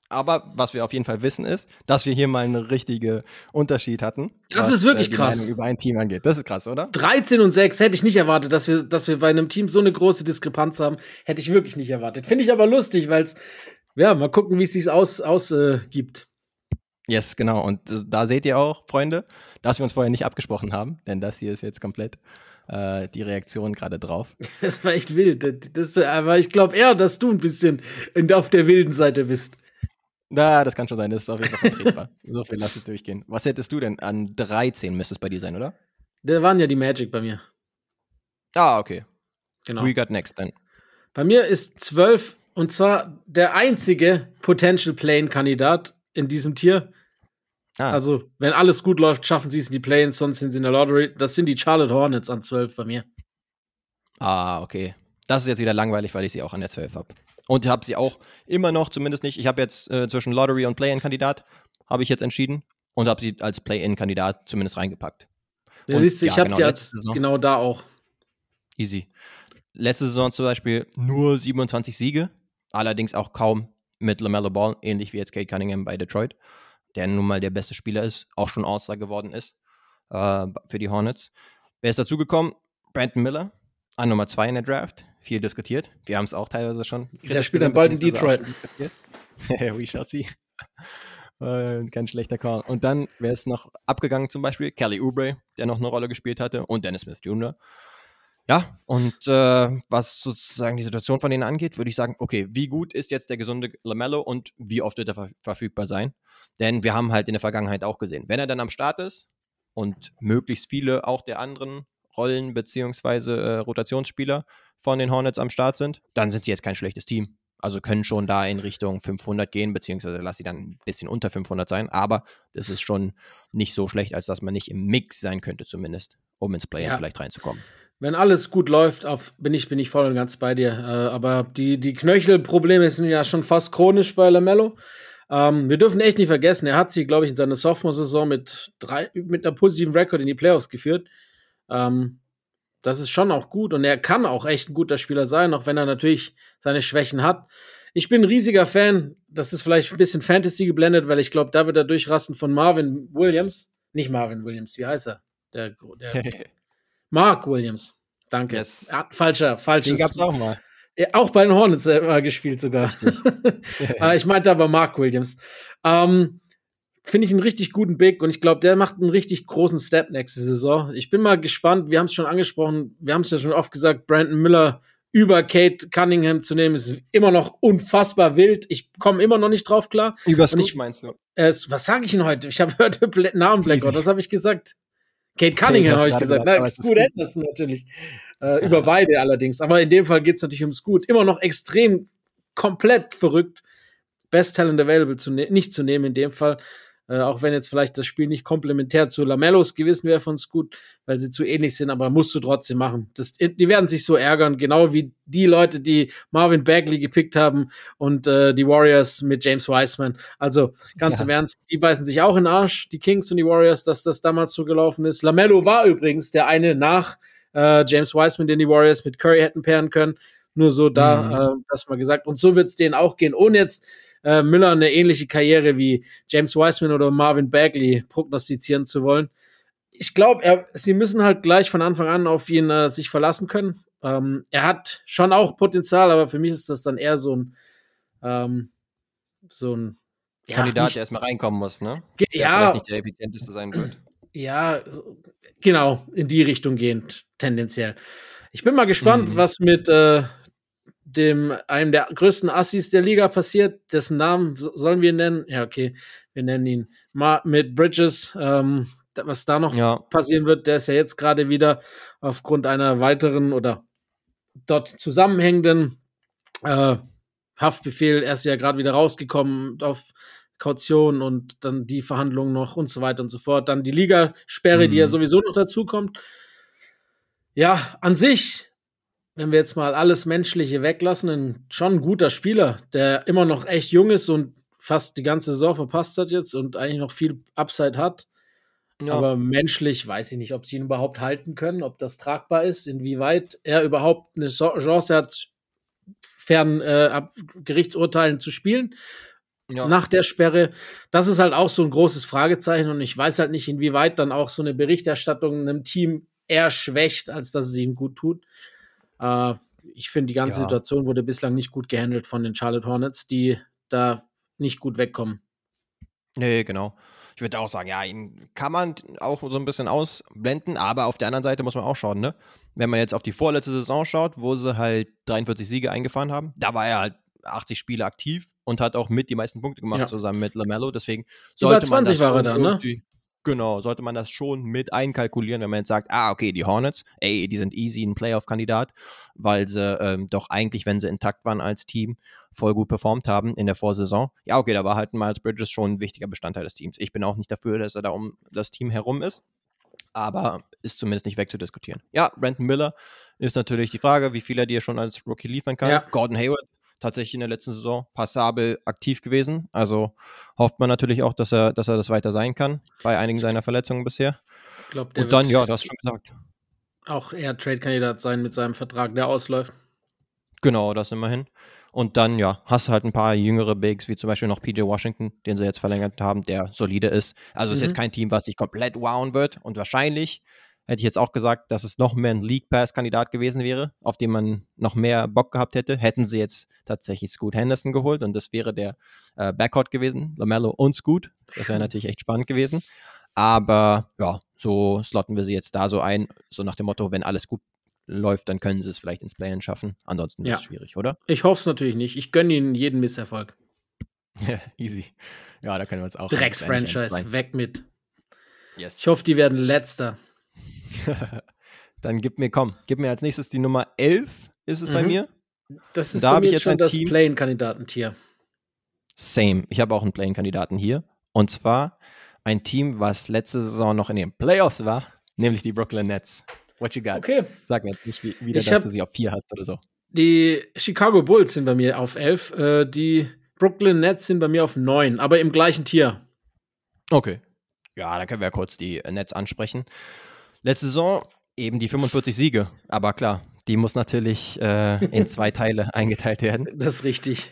Aber was wir auf jeden Fall wissen ist, dass wir hier mal einen richtigen Unterschied hatten. Das ist wirklich die krass. Meinung über ein Team angeht. Das ist krass, oder? 13 und 6 hätte ich nicht erwartet, dass wir, dass wir bei einem Team so eine große Diskrepanz haben. Hätte ich wirklich nicht erwartet. Finde ich aber lustig, weil es, ja, mal gucken, wie es sich ausgibt. Aus, äh, Yes, genau. Und da seht ihr auch, Freunde, dass wir uns vorher nicht abgesprochen haben, denn das hier ist jetzt komplett äh, die Reaktion gerade drauf. Das war echt wild. Das, aber ich glaube eher, dass du ein bisschen auf der wilden Seite bist. Na, das kann schon sein. Das ist auf jeden Fall vertretbar. so viel lass ich durchgehen. Was hättest du denn? An 13 müsste es bei dir sein, oder? Da waren ja die Magic bei mir. Ah, okay. Genau. We got next then. Bei mir ist 12 und zwar der einzige Potential Plane-Kandidat in diesem Tier. Ah. Also, wenn alles gut läuft, schaffen sie es in die Planes, sonst sind sie in der Lottery. Das sind die Charlotte Hornets an 12 bei mir. Ah, okay. Das ist jetzt wieder langweilig, weil ich sie auch an der 12 habe. Und ich habe sie auch immer noch, zumindest nicht. Ich habe jetzt äh, zwischen Lottery und Play-In-Kandidat, habe ich jetzt entschieden und habe sie als Play-In-Kandidat zumindest reingepackt. Ja, siehst du, ich habe genau, sie als genau da auch. Easy. Letzte Saison zum Beispiel nur 27 Siege, allerdings auch kaum mit LaMelo Ball, ähnlich wie jetzt Kate Cunningham bei Detroit, der nun mal der beste Spieler ist, auch schon All-Star geworden ist äh, für die Hornets. Wer ist dazugekommen? Brandon Miller, an Nummer 2 in der Draft, viel diskutiert. Wir haben es auch teilweise schon. Der spielt dann bald in Detroit. We shall see. Äh, kein schlechter Call. Und dann wäre es noch abgegangen, zum Beispiel Kelly Oubre, der noch eine Rolle gespielt hatte, und Dennis Smith Jr. Ja, und äh, was sozusagen die Situation von denen angeht, würde ich sagen, okay, wie gut ist jetzt der gesunde Lamello und wie oft wird er ver verfügbar sein? Denn wir haben halt in der Vergangenheit auch gesehen, wenn er dann am Start ist und möglichst viele auch der anderen Rollen beziehungsweise äh, Rotationsspieler von den Hornets am Start sind, dann sind sie jetzt kein schlechtes Team. Also können schon da in Richtung 500 gehen, beziehungsweise lass sie dann ein bisschen unter 500 sein. Aber das ist schon nicht so schlecht, als dass man nicht im Mix sein könnte, zumindest, um ins Play ja. vielleicht reinzukommen. Wenn alles gut läuft, auf, bin, ich, bin ich voll und ganz bei dir. Äh, aber die, die Knöchelprobleme sind ja schon fast chronisch bei Lamello. Ähm, wir dürfen echt nicht vergessen, er hat sie, glaube ich, in seiner Sophomore-Saison mit, mit einer positiven Rekord in die Playoffs geführt. Ähm, das ist schon auch gut und er kann auch echt ein guter Spieler sein, auch wenn er natürlich seine Schwächen hat. Ich bin ein riesiger Fan, das ist vielleicht ein bisschen Fantasy geblendet, weil ich glaube, da wird er durchrasten von Marvin Williams. Nicht Marvin Williams, wie heißt er? Der, der Mark Williams. Danke. Yes. Ja, falscher, falsches. Den gab's auch mal. Ja, auch bei den Hornets äh, gespielt sogar. äh, ich meinte aber Mark Williams. Ähm, finde ich einen richtig guten Big und ich glaube, der macht einen richtig großen Step nächste Saison. Ich bin mal gespannt, wir haben es schon angesprochen, wir haben es ja schon oft gesagt, Brandon Miller über Kate Cunningham zu nehmen, ist immer noch unfassbar wild. Ich komme immer noch nicht drauf klar. Über Scoot meinst du? Äh, was sage ich denn heute? Ich habe heute Namen Blackout, was habe ich gesagt? Kate Cunningham habe ich gesagt. Na, Scoot Anderson natürlich. Äh, ja. Über beide allerdings. Aber in dem Fall geht es natürlich um Scoot. Immer noch extrem komplett verrückt. Best Talent Available zu ne nicht zu nehmen in dem Fall. Äh, auch wenn jetzt vielleicht das Spiel nicht komplementär zu Lamellos gewesen wäre von Scoot, weil sie zu ähnlich sind, aber musst du trotzdem machen. Das, die werden sich so ärgern, genau wie die Leute, die Marvin Bagley gepickt haben und äh, die Warriors mit James Wiseman. Also ganz ja. im Ernst, die beißen sich auch in den Arsch, die Kings und die Warriors, dass das damals so gelaufen ist. Lamello war übrigens der eine nach äh, James Wiseman, den die Warriors mit Curry hätten pairen können. Nur so da, mhm. äh, das mal gesagt. Und so wird es denen auch gehen, ohne jetzt äh, Miller eine ähnliche Karriere wie James Wiseman oder Marvin Bagley prognostizieren zu wollen. Ich glaube, sie müssen halt gleich von Anfang an auf ihn äh, sich verlassen können. Ähm, er hat schon auch Potenzial, aber für mich ist das dann eher so ein ähm, so ein ja, Kandidat, nicht, der erstmal reinkommen muss, ne? Der ja. nicht der effizienteste sein wird. Ja, genau, in die Richtung gehend, tendenziell. Ich bin mal gespannt, mhm. was mit äh, dem einem der größten Assis der Liga passiert, dessen Namen sollen wir nennen? Ja, okay, wir nennen ihn mal mit Bridges. Ähm, was da noch ja. passieren wird, der ist ja jetzt gerade wieder aufgrund einer weiteren oder dort zusammenhängenden äh, Haftbefehl, er ist ja gerade wieder rausgekommen auf Kaution und dann die Verhandlungen noch und so weiter und so fort. Dann die Ligasperre, mhm. die ja mhm. sowieso noch dazu kommt. Ja, an sich wenn wir jetzt mal alles Menschliche weglassen, ein schon ein guter Spieler, der immer noch echt jung ist und fast die ganze Saison verpasst hat jetzt und eigentlich noch viel Upside hat. Ja. Aber menschlich weiß ich nicht, ob sie ihn überhaupt halten können, ob das tragbar ist, inwieweit er überhaupt eine Chance hat, fern äh, Gerichtsurteilen zu spielen. Ja. Nach der Sperre. Das ist halt auch so ein großes Fragezeichen und ich weiß halt nicht, inwieweit dann auch so eine Berichterstattung einem Team eher schwächt, als dass es ihm gut tut. Äh, ich finde, die ganze ja. Situation wurde bislang nicht gut gehandelt von den Charlotte Hornets, die da nicht gut wegkommen. Nee, genau. Ich würde auch sagen, ja, ihn kann man auch so ein bisschen ausblenden, aber auf der anderen Seite muss man auch schauen, ne? Wenn man jetzt auf die vorletzte Saison schaut, wo sie halt 43 Siege eingefahren haben, da war er halt 80 Spiele aktiv und hat auch mit die meisten Punkte gemacht, ja. zusammen mit LaMelo. Deswegen sollte Über 20 man war er da, ne? Genau, sollte man das schon mit einkalkulieren, wenn man jetzt sagt, ah, okay, die Hornets, ey, die sind easy ein Playoff-Kandidat, weil sie ähm, doch eigentlich, wenn sie intakt waren als Team, voll gut performt haben in der Vorsaison. Ja, okay, da war halt Miles Bridges schon ein wichtiger Bestandteil des Teams. Ich bin auch nicht dafür, dass er da um das Team herum ist, aber ist zumindest nicht wegzudiskutieren. Ja, Brandon Miller ist natürlich die Frage, wie viel er dir schon als Rookie liefern kann. Ja. Gordon Hayward tatsächlich in der letzten Saison passabel aktiv gewesen. Also hofft man natürlich auch, dass er, dass er das weiter sein kann bei einigen seiner Verletzungen bisher. Glaub, Und dann, ja, du hast schon gesagt. Auch eher Trade-Kandidat sein mit seinem Vertrag, der ausläuft. Genau, das immerhin. Und dann, ja, hast du halt ein paar jüngere Bigs, wie zum Beispiel noch PJ Washington, den sie jetzt verlängert haben, der solide ist. Also mhm. ist jetzt mhm. kein Team, was sich komplett wowen wird. Und wahrscheinlich hätte ich jetzt auch gesagt, dass es noch mehr ein League Pass-Kandidat gewesen wäre, auf den man noch mehr Bock gehabt hätte. Hätten sie jetzt tatsächlich Scoot Henderson geholt und das wäre der äh, Backcourt gewesen, Lamello und Scoot. Das wäre natürlich echt spannend gewesen. Aber ja, so slotten wir sie jetzt da so ein, so nach dem Motto, wenn alles gut läuft, dann können sie es vielleicht ins Play-In schaffen. Ansonsten wird es ja. schwierig, oder? Ich hoffe es natürlich nicht. Ich gönne ihnen jeden Misserfolg. Easy. Ja, da können wir uns auch. Drecks-Franchise, weg mit. Yes. Ich hoffe, die werden letzter. Dann gib mir, komm, gib mir als nächstes die Nummer 11, ist es mhm. bei mir. Das ist da bei mir jetzt schon das Play-In-Kandidatentier. Same. Ich habe auch einen Play-In-Kandidaten hier. Und zwar ein Team, was letzte Saison noch in den Playoffs war, nämlich die Brooklyn Nets. What you got? Okay. Sag mir jetzt nicht wieder, ich dass du sie auf 4 hast oder so. Die Chicago Bulls sind bei mir auf 11. Äh, die Brooklyn Nets sind bei mir auf 9, aber im gleichen Tier. Okay. Ja, da können wir ja kurz die Nets ansprechen. Letzte Saison eben die 45 Siege, aber klar, die muss natürlich äh, in zwei Teile eingeteilt werden. Das ist richtig.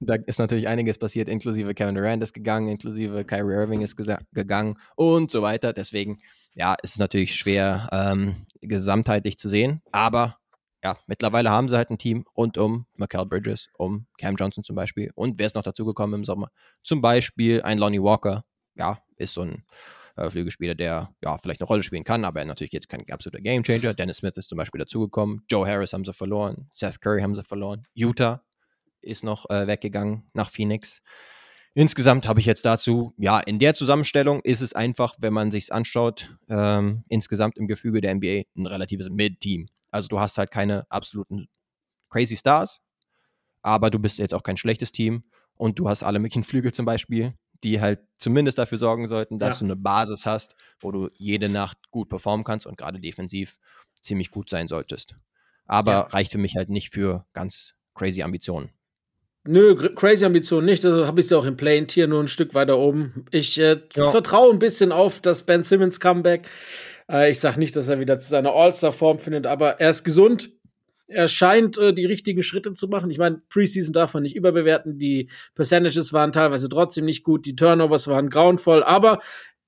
Da ist natürlich einiges passiert, inklusive Kevin Durant ist gegangen, inklusive Kyrie Irving ist gegangen und so weiter. Deswegen, ja, ist es natürlich schwer, ähm, gesamtheitlich zu sehen. Aber ja, mittlerweile haben sie halt ein Team rund um Michael Bridges, um Cam Johnson zum Beispiel. Und wer ist noch dazugekommen im Sommer? Zum Beispiel ein Lonnie Walker. Ja, ist so ein äh, Flügelspieler, der ja vielleicht eine Rolle spielen kann, aber er natürlich jetzt kein absoluter Gamechanger. Dennis Smith ist zum Beispiel dazugekommen. Joe Harris haben sie verloren. Seth Curry haben sie verloren. Utah ist noch äh, weggegangen nach Phoenix. Insgesamt habe ich jetzt dazu, ja, in der Zusammenstellung ist es einfach, wenn man sich anschaut, ähm, insgesamt im Gefüge der NBA ein relatives Mid-Team. Also du hast halt keine absoluten crazy Stars, aber du bist jetzt auch kein schlechtes Team und du hast alle möglichen Flügel zum Beispiel die halt zumindest dafür sorgen sollten, dass ja. du eine Basis hast, wo du jede Nacht gut performen kannst und gerade defensiv ziemlich gut sein solltest. Aber ja. reicht für mich halt nicht für ganz crazy Ambitionen. Nö, crazy Ambitionen nicht. Also habe ich sie auch im Play-in-Tier nur ein Stück weiter oben. Ich äh, ja. vertraue ein bisschen auf das Ben Simmons Comeback. Äh, ich sage nicht, dass er wieder zu seiner All-Star-Form findet, aber er ist gesund er scheint äh, die richtigen Schritte zu machen. Ich meine, Preseason darf man nicht überbewerten. Die Percentages waren teilweise trotzdem nicht gut. Die Turnovers waren grauenvoll. Aber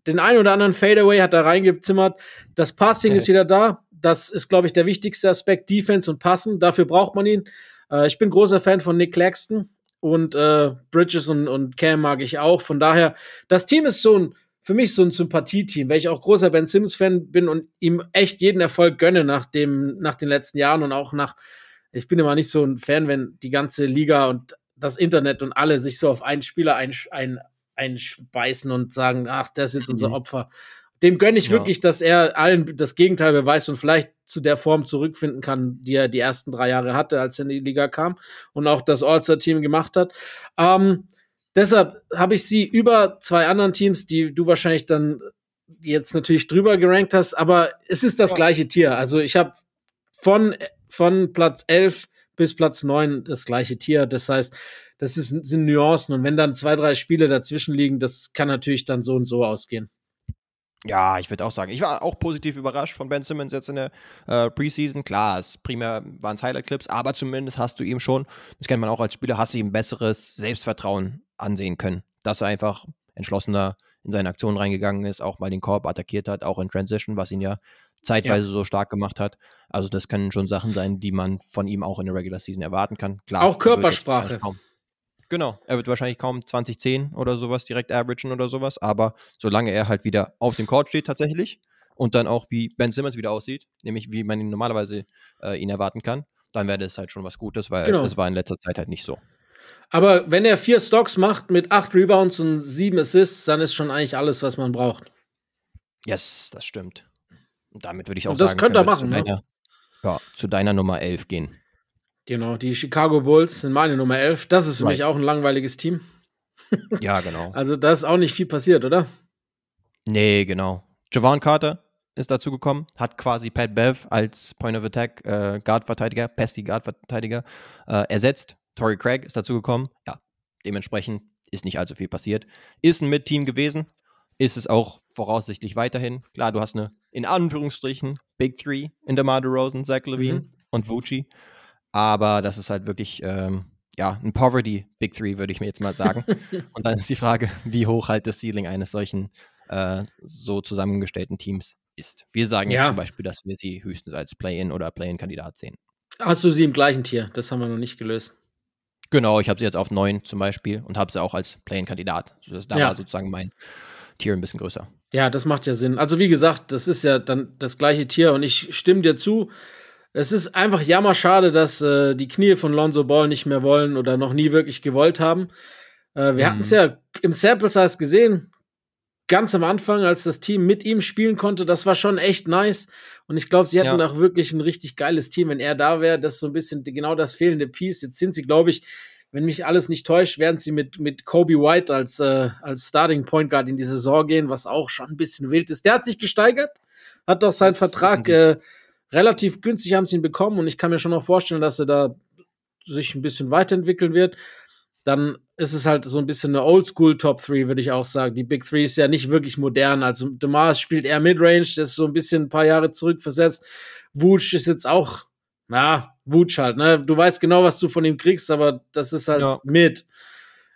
den einen oder anderen Fadeaway hat er reingezimmert. Das Passing okay. ist wieder da. Das ist, glaube ich, der wichtigste Aspekt. Defense und Passen. Dafür braucht man ihn. Äh, ich bin großer Fan von Nick Claxton. Und äh, Bridges und, und Cam mag ich auch. Von daher, das Team ist so ein für mich so ein Sympathieteam, weil ich auch großer Ben Simmons-Fan bin und ihm echt jeden Erfolg gönne nach, dem, nach den letzten Jahren und auch nach, ich bin immer nicht so ein Fan, wenn die ganze Liga und das Internet und alle sich so auf einen Spieler ein, ein, einspeisen und sagen, ach, das ist jetzt unser mhm. Opfer. Dem gönne ich ja. wirklich, dass er allen das Gegenteil beweist und vielleicht zu der Form zurückfinden kann, die er die ersten drei Jahre hatte, als er in die Liga kam und auch das All-Star-Team gemacht hat. Ähm, Deshalb habe ich sie über zwei anderen Teams, die du wahrscheinlich dann jetzt natürlich drüber gerankt hast, aber es ist das ja. gleiche Tier. Also ich habe von, von Platz 11 bis Platz 9 das gleiche Tier. Das heißt, das ist, sind Nuancen und wenn dann zwei, drei Spiele dazwischen liegen, das kann natürlich dann so und so ausgehen. Ja, ich würde auch sagen, ich war auch positiv überrascht von Ben Simmons jetzt in der äh, Preseason. Klar, es primär waren es Highlight-Clips, aber zumindest hast du ihm schon, das kennt man auch als Spieler, hast du ihm besseres Selbstvertrauen ansehen können. Dass er einfach entschlossener in seine Aktion reingegangen ist, auch mal den Korb attackiert hat, auch in Transition, was ihn ja zeitweise ja. so stark gemacht hat. Also das können schon Sachen sein, die man von ihm auch in der Regular Season erwarten kann. Klar, auch Körpersprache. Genau, Genau, er wird wahrscheinlich kaum 2010 oder sowas direkt averagen oder sowas, aber solange er halt wieder auf dem Court steht tatsächlich und dann auch wie Ben Simmons wieder aussieht, nämlich wie man ihn normalerweise äh, ihn erwarten kann, dann wäre das halt schon was Gutes, weil genau. das war in letzter Zeit halt nicht so. Aber wenn er vier Stocks macht mit acht Rebounds und sieben Assists, dann ist schon eigentlich alles, was man braucht. Yes, das stimmt. Und damit würde ich auch und das sagen, könnte er machen, zu deiner, ne? ja, zu deiner Nummer 11 gehen. Genau, die Chicago Bulls sind meine Nummer 11. Das ist für right. mich auch ein langweiliges Team. ja, genau. Also da ist auch nicht viel passiert, oder? Nee, genau. Javon Carter ist dazu gekommen, hat quasi Pat Bev als Point of Attack äh, Guard-Verteidiger, Pesty Guard-Verteidiger äh, ersetzt. Torrey Craig ist dazu gekommen. Ja, dementsprechend ist nicht allzu viel passiert. Ist ein Mit-Team gewesen. Ist es auch voraussichtlich weiterhin. Klar, du hast eine, in Anführungsstrichen, Big Three in der Rosen, Zach Levine mhm. und Vucci. Aber das ist halt wirklich, ähm, ja, ein Poverty Big Three, würde ich mir jetzt mal sagen. und dann ist die Frage, wie hoch halt das Ceiling eines solchen äh, so zusammengestellten Teams ist. Wir sagen ja. jetzt zum Beispiel, dass wir sie höchstens als Play-In oder Play-In-Kandidat sehen. Hast du sie im gleichen Tier? Das haben wir noch nicht gelöst. Genau, ich habe sie jetzt auf 9 zum Beispiel und habe sie auch als Play-In-Kandidat. Da ja. war sozusagen mein Tier ein bisschen größer. Ja, das macht ja Sinn. Also wie gesagt, das ist ja dann das gleiche Tier und ich stimme dir zu. Es ist einfach jammerschade, dass äh, die Knie von Lonzo Ball nicht mehr wollen oder noch nie wirklich gewollt haben. Äh, wir mhm. hatten es ja im Sample Size gesehen, ganz am Anfang, als das Team mit ihm spielen konnte. Das war schon echt nice. Und ich glaube, sie hätten ja. auch wirklich ein richtig geiles Team, wenn er da wäre. Das ist so ein bisschen genau das fehlende Piece. Jetzt sind sie, glaube ich, wenn mich alles nicht täuscht, werden sie mit, mit Kobe White als, äh, als Starting Point Guard in die Saison gehen, was auch schon ein bisschen wild ist. Der hat sich gesteigert, hat doch seinen das Vertrag äh, relativ günstig haben sie ihn bekommen und ich kann mir schon noch vorstellen, dass er da sich ein bisschen weiterentwickeln wird. Dann ist es halt so ein bisschen eine Oldschool Top 3, würde ich auch sagen. Die Big Three ist ja nicht wirklich modern. Also DeMars spielt eher Midrange, das ist so ein bisschen ein paar Jahre zurückversetzt. Wutsch ist jetzt auch ja, Wutsch halt, ne? Du weißt genau, was du von ihm kriegst, aber das ist halt ja. mit.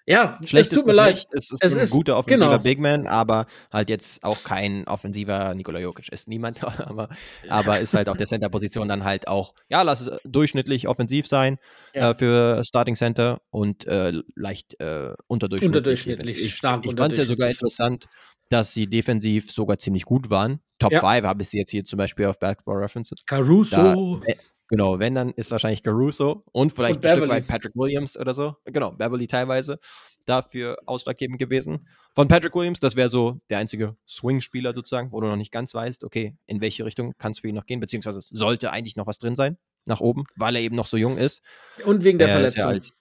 Ja, Schlecht es tut mir leid. Nicht. Es ist es ein ist, guter offensiver genau. Big Man, aber halt jetzt auch kein offensiver Nikola Jokic. Ist niemand, aber, aber ist halt auf der Center-Position dann halt auch, ja, lass es durchschnittlich offensiv sein ja. äh, für Starting Center und äh, leicht äh, unterdurchschnittlich. Unterdurchschnittlich, ich, stark Ich fand es ja sogar interessant, dass sie defensiv sogar ziemlich gut waren. Top 5 ja. habe ich sie jetzt hier zum Beispiel auf Basketball References. Caruso. Da, Genau, wenn, dann ist wahrscheinlich Caruso und vielleicht und ein Stück weit Patrick Williams oder so. Genau, Beverly teilweise dafür ausschlaggebend gewesen. Von Patrick Williams, das wäre so der einzige Swing-Spieler sozusagen, wo du noch nicht ganz weißt, okay, in welche Richtung kann es für ihn noch gehen, beziehungsweise sollte eigentlich noch was drin sein, nach oben, weil er eben noch so jung ist. Und wegen der er Verletzung. Ist ja als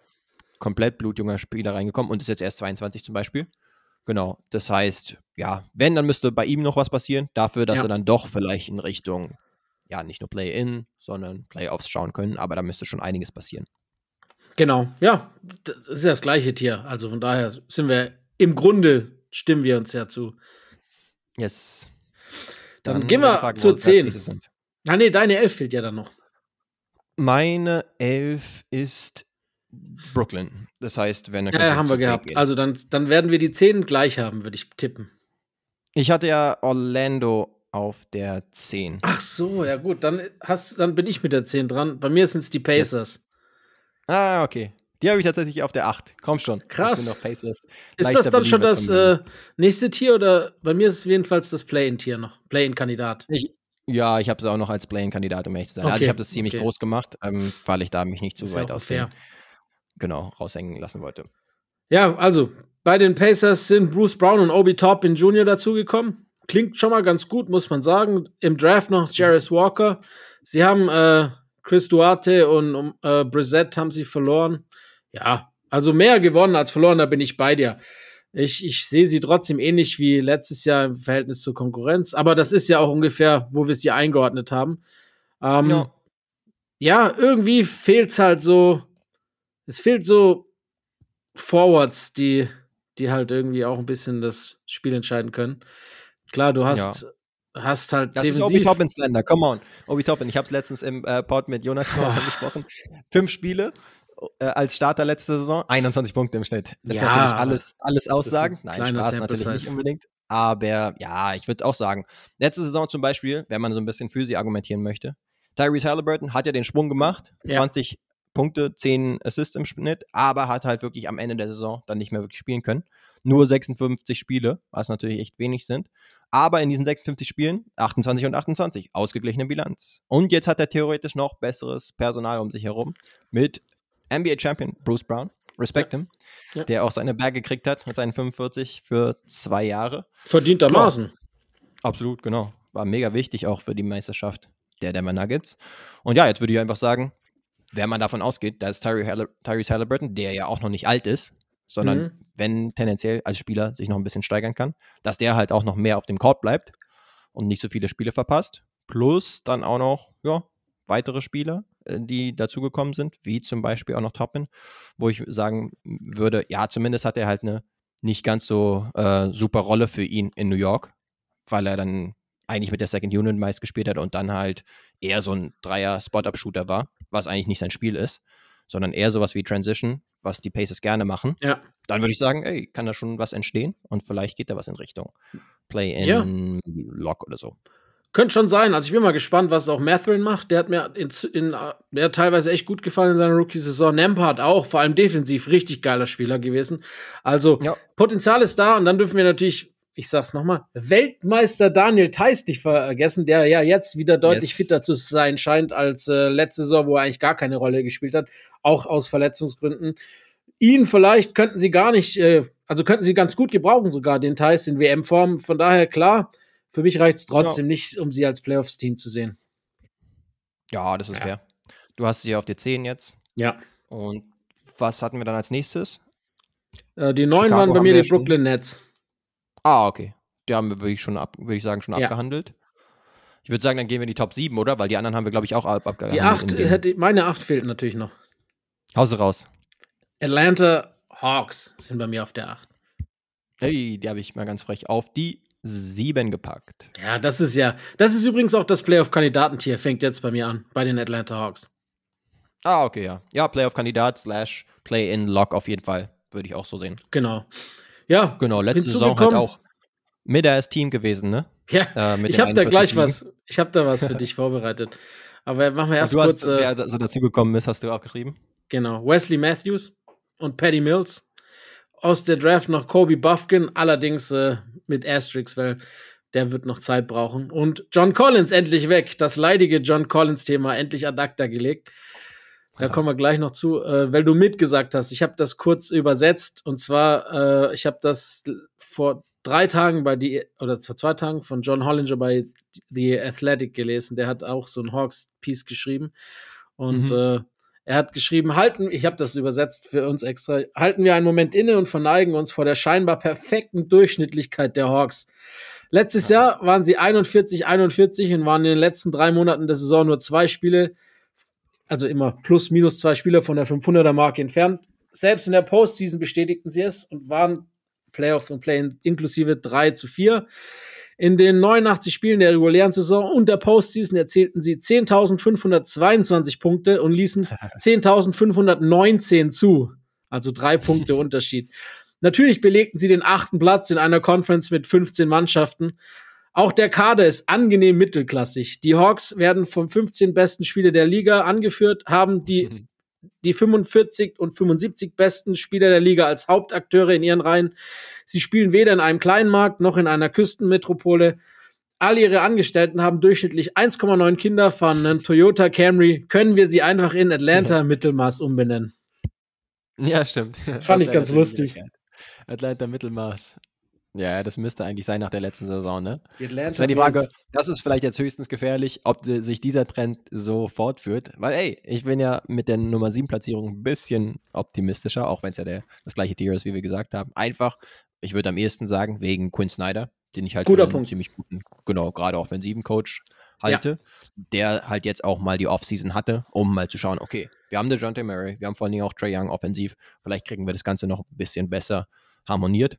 komplett blutjunger Spieler reingekommen und ist jetzt erst 22 zum Beispiel. Genau, das heißt, ja, wenn, dann müsste bei ihm noch was passieren, dafür, dass ja. er dann doch vielleicht in Richtung ja, nicht nur Play-In, sondern Playoffs schauen können, aber da müsste schon einiges passieren. Genau, ja, das ist ja das gleiche Tier. Also von daher sind wir im Grunde, stimmen wir uns ja zu. Yes. Dann, dann gehen wir zur 10. Ah, nee, deine 11 fehlt ja dann noch. Meine 11 ist Brooklyn. Das heißt, wenn er. Ja, haben wir gehabt. Also dann, dann werden wir die 10 gleich haben, würde ich tippen. Ich hatte ja Orlando auf der 10. Ach so, ja gut, dann, hast, dann bin ich mit der 10 dran. Bei mir sind es die Pacers. Yes. Ah, okay. Die habe ich tatsächlich auf der 8. Komm schon. Krass. ist das dann schon das äh, nächste Tier oder bei mir ist es jedenfalls das Play-In-Tier noch? Play-In-Kandidat. Ja, ich habe es auch noch als Play-In-Kandidat, um ehrlich zu sein. Okay. Also ich habe das ziemlich okay. groß gemacht, ähm, weil ich da mich nicht zu ist weit aus dem, genau, raushängen lassen wollte. Ja, also bei den Pacers sind Bruce Brown und Obi Toppin Jr. dazugekommen klingt schon mal ganz gut, muss man sagen. Im Draft noch Jarris Walker. Sie haben äh, Chris Duarte und äh, Brissett haben sie verloren. Ja, also mehr gewonnen als verloren, da bin ich bei dir. Ich, ich sehe sie trotzdem ähnlich wie letztes Jahr im Verhältnis zur Konkurrenz. Aber das ist ja auch ungefähr, wo wir sie eingeordnet haben. Ähm, ja. ja, irgendwie fehlt es halt so. Es fehlt so Forwards, die, die halt irgendwie auch ein bisschen das Spiel entscheiden können. Klar, du hast, ja. hast halt. Das defensiv. ist Obi Toppin Slender, come on. Obi Toppin, ich habe es letztens im äh, Pod mit Jonas angesprochen. Fünf Spiele äh, als Starter letzte Saison, 21 Punkte im Schnitt. Das ja, ist natürlich alles, alles Aussagen. Nein, Spaß natürlich Size. nicht unbedingt. Aber ja, ich würde auch sagen, letzte Saison zum Beispiel, wenn man so ein bisschen für sie argumentieren möchte, Tyrese Halliburton hat ja den Sprung gemacht. Ja. 20 Punkte, 10 Assists im Schnitt, aber hat halt wirklich am Ende der Saison dann nicht mehr wirklich spielen können. Nur 56 Spiele, was natürlich echt wenig sind. Aber in diesen 56 Spielen 28 und 28, ausgeglichene Bilanz. Und jetzt hat er theoretisch noch besseres Personal um sich herum mit NBA Champion Bruce Brown, respect ja. him, ja. der auch seine Berge gekriegt hat mit seinen 45 für zwei Jahre. Verdientermaßen. Absolut, genau. War mega wichtig auch für die Meisterschaft der Denver Nuggets. Und ja, jetzt würde ich einfach sagen, wenn man davon ausgeht, dass Tyrese Halliburton, der ja auch noch nicht alt ist, sondern mhm. wenn tendenziell als Spieler sich noch ein bisschen steigern kann, dass der halt auch noch mehr auf dem Court bleibt und nicht so viele Spiele verpasst. Plus dann auch noch, ja, weitere Spieler, äh, die dazugekommen sind, wie zum Beispiel auch noch Toppin, wo ich sagen würde, ja, zumindest hat er halt eine nicht ganz so äh, super Rolle für ihn in New York, weil er dann eigentlich mit der Second Unit meist gespielt hat und dann halt eher so ein Dreier-Spot-Up-Shooter war, was eigentlich nicht sein Spiel ist, sondern eher sowas wie Transition, was die Pacers gerne machen. Ja. Dann würde ich sagen, ey, kann da schon was entstehen und vielleicht geht da was in Richtung Play-in, ja. Lock oder so. Könnte schon sein. Also ich bin mal gespannt, was auch Matherin macht. Der hat mir in, in, der hat teilweise echt gut gefallen in seiner Rookie-Saison. Nempard auch, vor allem defensiv, richtig geiler Spieler gewesen. Also ja. Potenzial ist da und dann dürfen wir natürlich ich sag's nochmal, Weltmeister Daniel Theiss nicht vergessen, der ja jetzt wieder deutlich yes. fitter zu sein scheint als äh, letzte Saison, wo er eigentlich gar keine Rolle gespielt hat, auch aus Verletzungsgründen. Ihn vielleicht könnten sie gar nicht, äh, also könnten sie ganz gut gebrauchen, sogar den Theiss in WM-Form. Von daher klar, für mich reicht's trotzdem ja. nicht, um sie als Playoffs-Team zu sehen. Ja, das ist ja. fair. Du hast sie auf die 10 jetzt. Ja. Und was hatten wir dann als nächstes? Äh, die neun waren bei mir die Brooklyn Nets. Ah, okay. Die haben wir, würde ich, schon ab, würde ich sagen, schon ja. abgehandelt. Ich würde sagen, dann gehen wir in die Top 7, oder? Weil die anderen haben wir, glaube ich, auch ab, abgehandelt. Die 8, hätte, meine 8 fehlt natürlich noch. Hause raus. Atlanta Hawks sind bei mir auf der 8. Hey, die habe ich mal ganz frech auf die 7 gepackt. Ja, das ist ja, das ist übrigens auch das Playoff-Kandidatentier, fängt jetzt bei mir an, bei den Atlanta Hawks. Ah, okay, ja. Ja, Playoff-Kandidat slash Play-in-Lock auf jeden Fall, würde ich auch so sehen. Genau. Ja. Genau, letzte Saison halt auch mit als Team gewesen, ne? Ja, äh, ich habe da gleich Ligen. was. Ich habe da was für dich vorbereitet. Aber machen wir erst du kurz. Hast, äh, wer so dazugekommen ist, hast du auch geschrieben? Genau. Wesley Matthews und Patty Mills. Aus der Draft noch Kobe Buffkin, allerdings äh, mit Asterix, weil der wird noch Zeit brauchen. Und John Collins endlich weg. Das leidige John Collins-Thema endlich ad acta gelegt. Da kommen wir gleich noch zu, äh, weil du mitgesagt hast. Ich habe das kurz übersetzt und zwar, äh, ich habe das vor drei Tagen bei die oder vor zwei Tagen von John Hollinger bei The Athletic gelesen. Der hat auch so ein Hawks-Piece geschrieben und mhm. äh, er hat geschrieben, halten, ich habe das übersetzt für uns extra, halten wir einen Moment inne und verneigen uns vor der scheinbar perfekten Durchschnittlichkeit der Hawks. Letztes ja. Jahr waren sie 41, 41 und waren in den letzten drei Monaten der Saison nur zwei Spiele also immer plus minus zwei Spieler von der 500er Marke entfernt. Selbst in der Postseason bestätigten sie es und waren Playoff und Play inklusive 3 zu 4. In den 89 Spielen der regulären Saison und der Postseason erzielten sie 10.522 Punkte und ließen 10.519 zu. Also drei Punkte Unterschied. Natürlich belegten sie den achten Platz in einer Conference mit 15 Mannschaften. Auch der Kader ist angenehm mittelklassig. Die Hawks werden vom 15 besten Spieler der Liga angeführt, haben die, mhm. die 45 und 75 besten Spieler der Liga als Hauptakteure in ihren Reihen. Sie spielen weder in einem kleinen Markt noch in einer Küstenmetropole. All ihre Angestellten haben durchschnittlich 1,9 Kinder, fahren einen Toyota Camry. Können wir sie einfach in Atlanta Mittelmaß umbenennen? Ja, stimmt. Fand ich ganz lustig. Atlanta Mittelmaß. Ja, das müsste eigentlich sein nach der letzten Saison, ne? Das wäre die Frage, das ist vielleicht jetzt höchstens gefährlich, ob sich dieser Trend so fortführt. Weil, ey, ich bin ja mit der Nummer 7 Platzierung ein bisschen optimistischer, auch wenn es ja der, das gleiche Tier ist, wie wir gesagt haben. Einfach, ich würde am ehesten sagen, wegen Quinn Snyder, den ich halt Guter Punkt. ziemlich guten, genau, gerade offensiven Coach halte, ja. der halt jetzt auch mal die Offseason hatte, um mal zu schauen, okay, wir haben DeJounte Murray, wir haben vor allen Dingen auch Trey Young offensiv, vielleicht kriegen wir das Ganze noch ein bisschen besser harmoniert.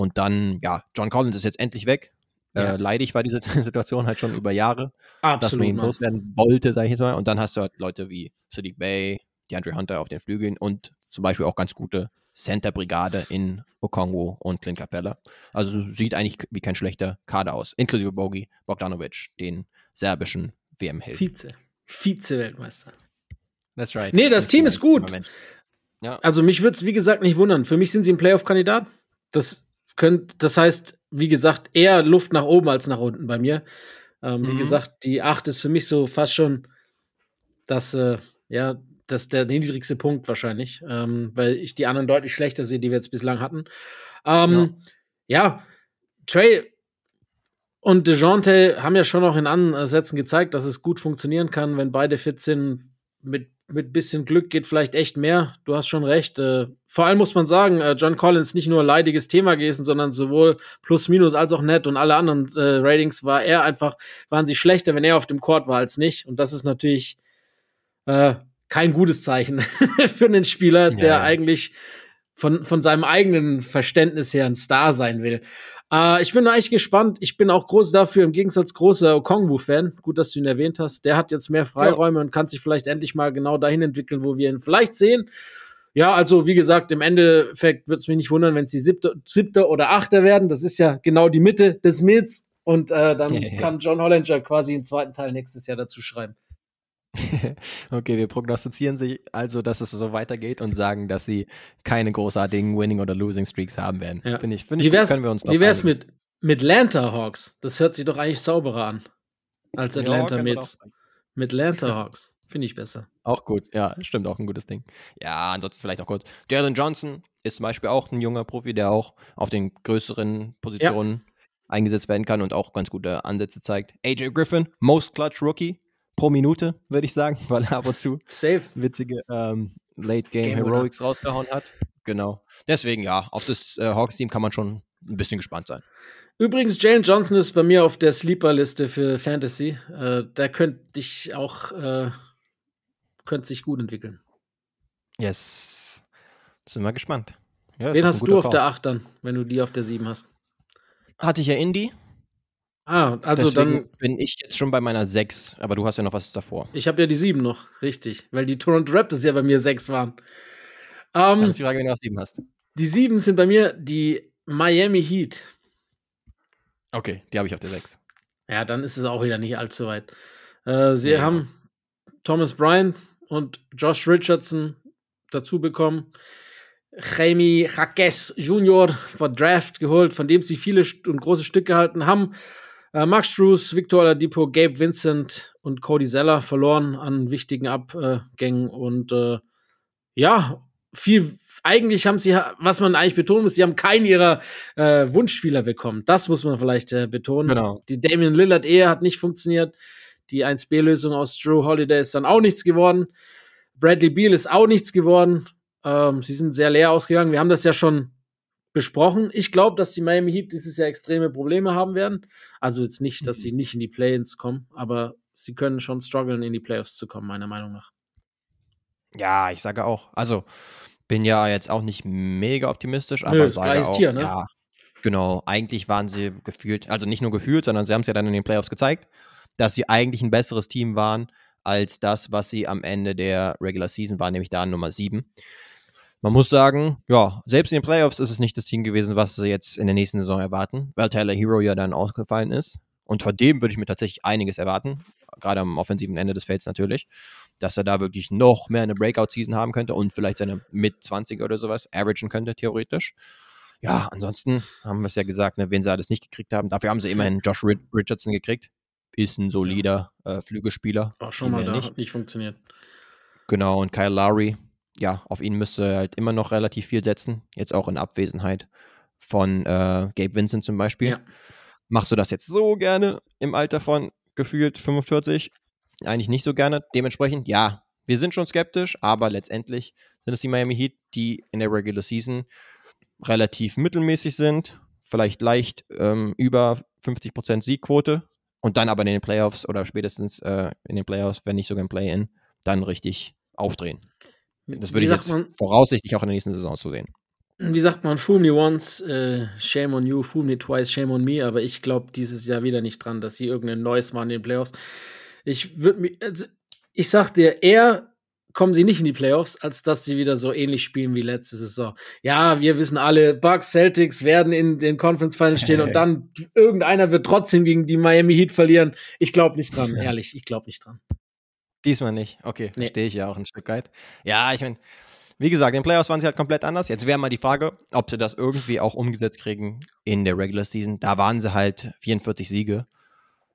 Und dann, ja, John Collins ist jetzt endlich weg. Äh, ja. Äh, leidig war diese Situation halt schon über Jahre, Absolut, dass man ihn loswerden wollte, sage ich jetzt mal. Und dann hast du halt Leute wie Sadiq Bay, DeAndre Hunter auf den Flügeln und zum Beispiel auch ganz gute Center-Brigade in Okongwu und Clint Capella. Also sieht eigentlich wie kein schlechter Kader aus, inklusive Bogi Bogdanovic, den serbischen WM-Helden. Vize. Vize-Weltmeister. That's right. Nee, das, das Team ist gut. Ja. Also mich würde es, wie gesagt, nicht wundern. Für mich sind sie ein Playoff-Kandidat. Das, könnt, das heißt, wie gesagt, eher Luft nach oben als nach unten bei mir. Ähm, mhm. Wie gesagt, die 8 ist für mich so fast schon das, äh, ja, das der niedrigste Punkt wahrscheinlich, ähm, weil ich die anderen deutlich schlechter sehe, die wir jetzt bislang hatten. Ähm, ja. ja, Trey und DeJounte haben ja schon noch in Ansätzen gezeigt, dass es gut funktionieren kann, wenn beide fit sind. Mit, mit bisschen Glück geht vielleicht echt mehr. Du hast schon recht. Äh, vor allem muss man sagen, äh, John Collins nicht nur ein leidiges Thema gewesen, sondern sowohl plus minus als auch nett und alle anderen äh, Ratings war er einfach, waren sie schlechter, wenn er auf dem Court war als nicht. Und das ist natürlich äh, kein gutes Zeichen für einen Spieler, ja, der eigentlich von, von seinem eigenen Verständnis her ein Star sein will. Äh, ich bin eigentlich gespannt. Ich bin auch groß dafür, im Gegensatz großer Okongwu-Fan. Gut, dass du ihn erwähnt hast. Der hat jetzt mehr Freiräume ja. und kann sich vielleicht endlich mal genau dahin entwickeln, wo wir ihn vielleicht sehen. Ja, also wie gesagt, im Endeffekt wird es mich nicht wundern, wenn sie siebte, siebter oder achter werden. Das ist ja genau die Mitte des Mills. Und äh, dann kann John Hollinger quasi den zweiten Teil nächstes Jahr dazu schreiben. okay, wir prognostizieren sich also, dass es so weitergeht und sagen, dass sie keine großartigen Winning- oder Losing-Streaks haben werden. Ja. Finde ich, find ich können wir uns Wie wär's mit, mit Atlanta Hawks? Das hört sich doch eigentlich sauberer an als Atlanta ja, mit, mit Atlanta Hawks. Finde ich besser. Auch gut, ja, stimmt, auch ein gutes Ding. Ja, ansonsten vielleicht auch kurz. Jalen Johnson ist zum Beispiel auch ein junger Profi, der auch auf den größeren Positionen ja. eingesetzt werden kann und auch ganz gute Ansätze zeigt. AJ Griffin, Most Clutch Rookie, pro Minute, würde ich sagen, weil er ab und zu Safe. witzige ähm, Late Game, Game Heroics rausgehauen hat. Genau. Deswegen ja, auf das äh, Hawks-Team kann man schon ein bisschen gespannt sein. Übrigens, Jalen Johnson ist bei mir auf der Sleeper-Liste für Fantasy. Äh, da könnte ich auch, äh, könnte sich gut entwickeln. Yes. Sind wir gespannt. Ja, Wen hast du auf Kauf. der 8 dann, wenn du die auf der 7 hast? Hatte ich ja Indy. Ah, also Deswegen dann bin ich jetzt schon bei meiner 6, aber du hast ja noch was davor. Ich habe ja die 7 noch, richtig, weil die Toronto Raptors ja bei mir 6 waren. Ähm, das ist die Frage, wenn du auch 7 hast. Die 7 sind bei mir die Miami Heat. Okay, die habe ich auf der 6. Ja, dann ist es auch wieder nicht allzu weit. Äh, sie ja. haben Thomas Bryant und Josh Richardson dazu bekommen. Jaime Jaques Jr. von Draft geholt, von dem sie viele und große Stücke gehalten haben. Äh, Max Struess, Victor Oladipo, Gabe Vincent und Cody Zeller verloren an wichtigen Abgängen und äh, ja, viel. Eigentlich haben sie, was man eigentlich betonen muss, sie haben keinen ihrer äh, Wunschspieler bekommen. Das muss man vielleicht äh, betonen. Genau. Die Damian Lillard Ehe hat nicht funktioniert. Die 1B-Lösung aus Drew Holiday ist dann auch nichts geworden. Bradley Beal ist auch nichts geworden. Ähm, sie sind sehr leer ausgegangen. Wir haben das ja schon besprochen. Ich glaube, dass die Miami Heat dieses Jahr extreme Probleme haben werden. Also jetzt nicht, dass mhm. sie nicht in die Play-ins kommen, aber sie können schon strugglen, in die Playoffs zu kommen, meiner Meinung nach. Ja, ich sage auch. Also bin ja jetzt auch nicht mega optimistisch, aber Nö, sage auch, Tier, ne? ja, genau. Eigentlich waren sie gefühlt, also nicht nur gefühlt, sondern sie haben es ja dann in den Playoffs gezeigt, dass sie eigentlich ein besseres Team waren als das, was sie am Ende der Regular Season waren, nämlich da Nummer 7 man muss sagen, ja, selbst in den Playoffs ist es nicht das Team gewesen, was sie jetzt in der nächsten Saison erwarten, weil Tyler Hero ja dann ausgefallen ist. Und von dem würde ich mir tatsächlich einiges erwarten, gerade am offensiven Ende des Felds natürlich, dass er da wirklich noch mehr eine Breakout-Season haben könnte und vielleicht seine mit 20 oder sowas averagen könnte, theoretisch. Ja, ansonsten haben wir es ja gesagt, ne, wen sie alles nicht gekriegt haben. Dafür haben sie immerhin Josh Richardson gekriegt. Ist ein solider äh, Flügelspieler. War schon mal da, nicht. hat nicht funktioniert. Genau, und Kyle Lowry, ja, auf ihn müsste halt immer noch relativ viel setzen. Jetzt auch in Abwesenheit von äh, Gabe Vincent zum Beispiel. Ja. Machst du das jetzt so gerne im Alter von gefühlt 45? Eigentlich nicht so gerne. Dementsprechend, ja, wir sind schon skeptisch, aber letztendlich sind es die Miami Heat, die in der Regular Season relativ mittelmäßig sind, vielleicht leicht ähm, über 50% Siegquote und dann aber in den Playoffs oder spätestens äh, in den Playoffs, wenn nicht sogar im Play-In, dann richtig aufdrehen. Das würde ich jetzt man, voraussichtlich auch in der nächsten Saison zu sehen. Wie sagt man, fool me once, äh, shame on you, fool me twice, shame on me, aber ich glaube dieses Jahr wieder nicht dran, dass sie irgendein neues machen in den Playoffs. Ich würde mir, also, ich sag dir, eher kommen sie nicht in die Playoffs, als dass sie wieder so ähnlich spielen wie letzte Saison. Ja, wir wissen alle, Bucks, Celtics werden in den Conference Finals stehen hey. und dann irgendeiner wird trotzdem gegen die Miami Heat verlieren. Ich glaube nicht dran, ehrlich, ich glaube nicht dran. Diesmal nicht. Okay, verstehe nee. ich ja auch ein Stück weit. Ja, ich meine, wie gesagt, in den Playoffs waren sie halt komplett anders. Jetzt wäre mal die Frage, ob sie das irgendwie auch umgesetzt kriegen in der Regular Season. Da waren sie halt 44 Siege.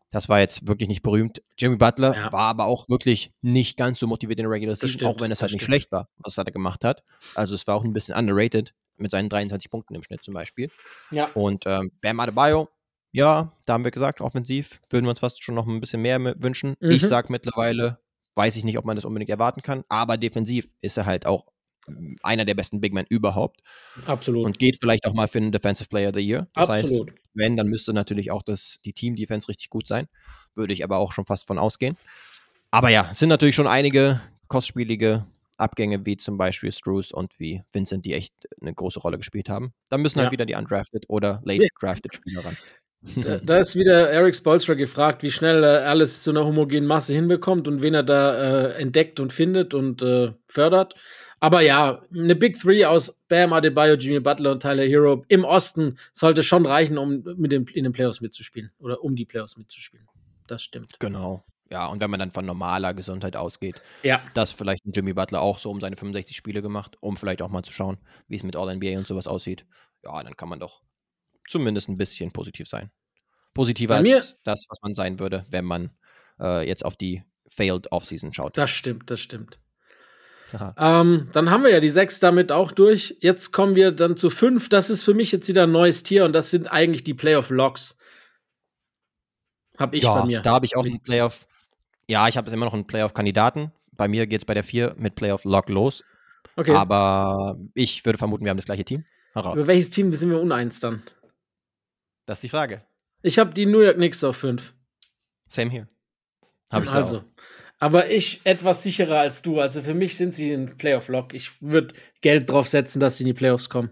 Das war jetzt wirklich nicht berühmt. Jimmy Butler ja. war aber auch wirklich nicht ganz so motiviert in der Regular Season, stimmt, auch wenn es halt nicht stimmt. schlecht war, was er da gemacht hat. Also es war auch ein bisschen underrated mit seinen 23 Punkten im Schnitt zum Beispiel. Ja. Und ähm, Bam Adebayo, ja, da haben wir gesagt, offensiv würden wir uns fast schon noch ein bisschen mehr wünschen. Mhm. Ich sage mittlerweile, weiß ich nicht, ob man das unbedingt erwarten kann, aber defensiv ist er halt auch einer der besten Big Men überhaupt. Absolut. Und geht vielleicht auch mal für einen Defensive Player of the Year. Das Absolut. heißt, wenn, dann müsste natürlich auch das, die Team-Defense richtig gut sein. Würde ich aber auch schon fast von ausgehen. Aber ja, es sind natürlich schon einige kostspielige Abgänge, wie zum Beispiel Struce und wie Vincent, die echt eine große Rolle gespielt haben. Dann müssen halt ja. wieder die undrafted oder late drafted Spieler ran. Da, da, ist wieder Eric Spolstra gefragt, wie schnell er alles zu einer homogenen Masse hinbekommt und wen er da äh, entdeckt und findet und äh, fördert. Aber ja, eine Big Three aus Bam Adebayo, Jimmy Butler und Tyler Hero im Osten sollte schon reichen, um mit dem, in den Playoffs mitzuspielen oder um die Playoffs mitzuspielen. Das stimmt. Genau. Ja, und wenn man dann von normaler Gesundheit ausgeht, ja. dass vielleicht ein Jimmy Butler auch so um seine 65 Spiele gemacht, um vielleicht auch mal zu schauen, wie es mit All-NBA und sowas aussieht. Ja, dann kann man doch zumindest ein bisschen positiv sein. Positiver als das, was man sein würde, wenn man äh, jetzt auf die Failed Offseason schaut. Das stimmt, das stimmt. Ähm, dann haben wir ja die sechs damit auch durch. Jetzt kommen wir dann zu fünf. Das ist für mich jetzt wieder ein neues Tier und das sind eigentlich die Playoff-Logs. Hab ich ja, bei mir. Da habe ich auch einen Playoff. Ja, ich habe immer noch einen Playoff-Kandidaten. Bei mir geht es bei der vier mit Playoff-Log los. Okay. Aber ich würde vermuten, wir haben das gleiche Team. Heraus. Über welches Team sind wir uneins dann? Das ist die Frage. Ich habe die New York Knicks auf fünf. Same hier. Habe ich also. Auch. Aber ich etwas sicherer als du. Also für mich sind sie ein Playoff-Lock. Ich würde Geld drauf setzen, dass sie in die Playoffs kommen.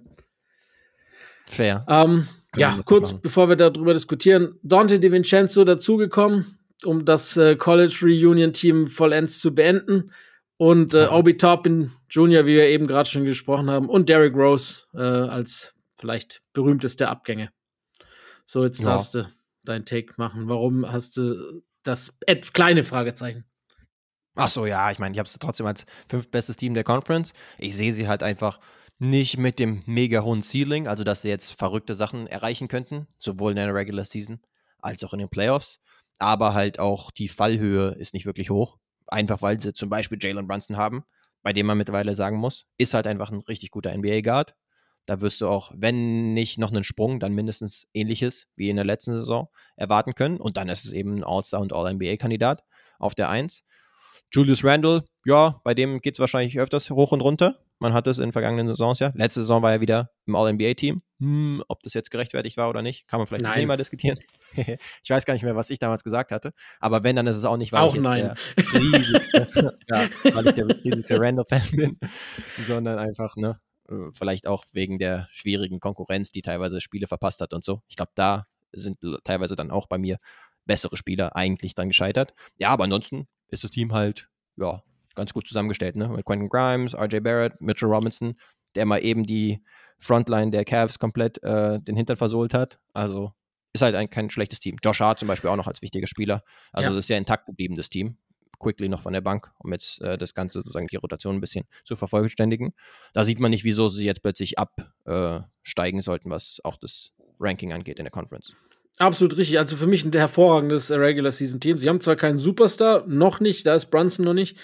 Fair. Ähm, ja, kurz machen. bevor wir darüber diskutieren. Dante DiVincenzo dazugekommen, um das äh, College Reunion Team vollends zu beenden. Und äh, Obi Toppin Jr., wie wir eben gerade schon gesprochen haben. Und Derrick Rose äh, als vielleicht berühmteste Abgänge. So, jetzt ja. darfst du dein Take machen. Warum hast du das kleine Fragezeichen? Ach so, ja, ich meine, ich habe es trotzdem als fünftbestes Team der Conference. Ich sehe sie halt einfach nicht mit dem mega hohen Ceiling, also dass sie jetzt verrückte Sachen erreichen könnten, sowohl in der Regular Season als auch in den Playoffs. Aber halt auch die Fallhöhe ist nicht wirklich hoch. Einfach weil sie zum Beispiel Jalen Brunson haben, bei dem man mittlerweile sagen muss, ist halt einfach ein richtig guter NBA-Guard. Da wirst du auch, wenn nicht noch einen Sprung, dann mindestens ähnliches wie in der letzten Saison erwarten können. Und dann ist es eben ein All-Star und All-NBA-Kandidat auf der Eins. Julius Randle, ja, bei dem geht es wahrscheinlich öfters hoch und runter. Man hat es in vergangenen Saisons ja. Letzte Saison war er wieder im All-NBA-Team. Hm, ob das jetzt gerechtfertigt war oder nicht, kann man vielleicht nein. mal diskutieren. ich weiß gar nicht mehr, was ich damals gesagt hatte. Aber wenn, dann ist es auch nicht, weil auch ich der riesigste, ja, weil ich der riesigste Randall-Fan bin, sondern einfach, ne, vielleicht auch wegen der schwierigen Konkurrenz, die teilweise Spiele verpasst hat und so. Ich glaube, da sind teilweise dann auch bei mir bessere Spieler eigentlich dann gescheitert. Ja, aber ansonsten ist das Team halt, ja, ganz gut zusammengestellt, ne? Mit Quentin Grimes, RJ Barrett, Mitchell Robinson, der mal eben die Frontline der Cavs komplett äh, den Hintern versohlt hat. Also ist halt ein, kein schlechtes Team. Josh Hart zum Beispiel auch noch als wichtiger Spieler. Also ja. das ist ja intakt geblieben, das Team. Quickly noch von der Bank, um jetzt äh, das Ganze sozusagen die Rotation ein bisschen zu vervollständigen. Da sieht man nicht, wieso sie jetzt plötzlich absteigen äh, sollten, was auch das Ranking angeht in der Conference. Absolut richtig. Also für mich ein hervorragendes Regular Season Team. Sie haben zwar keinen Superstar, noch nicht, da ist Brunson noch nicht,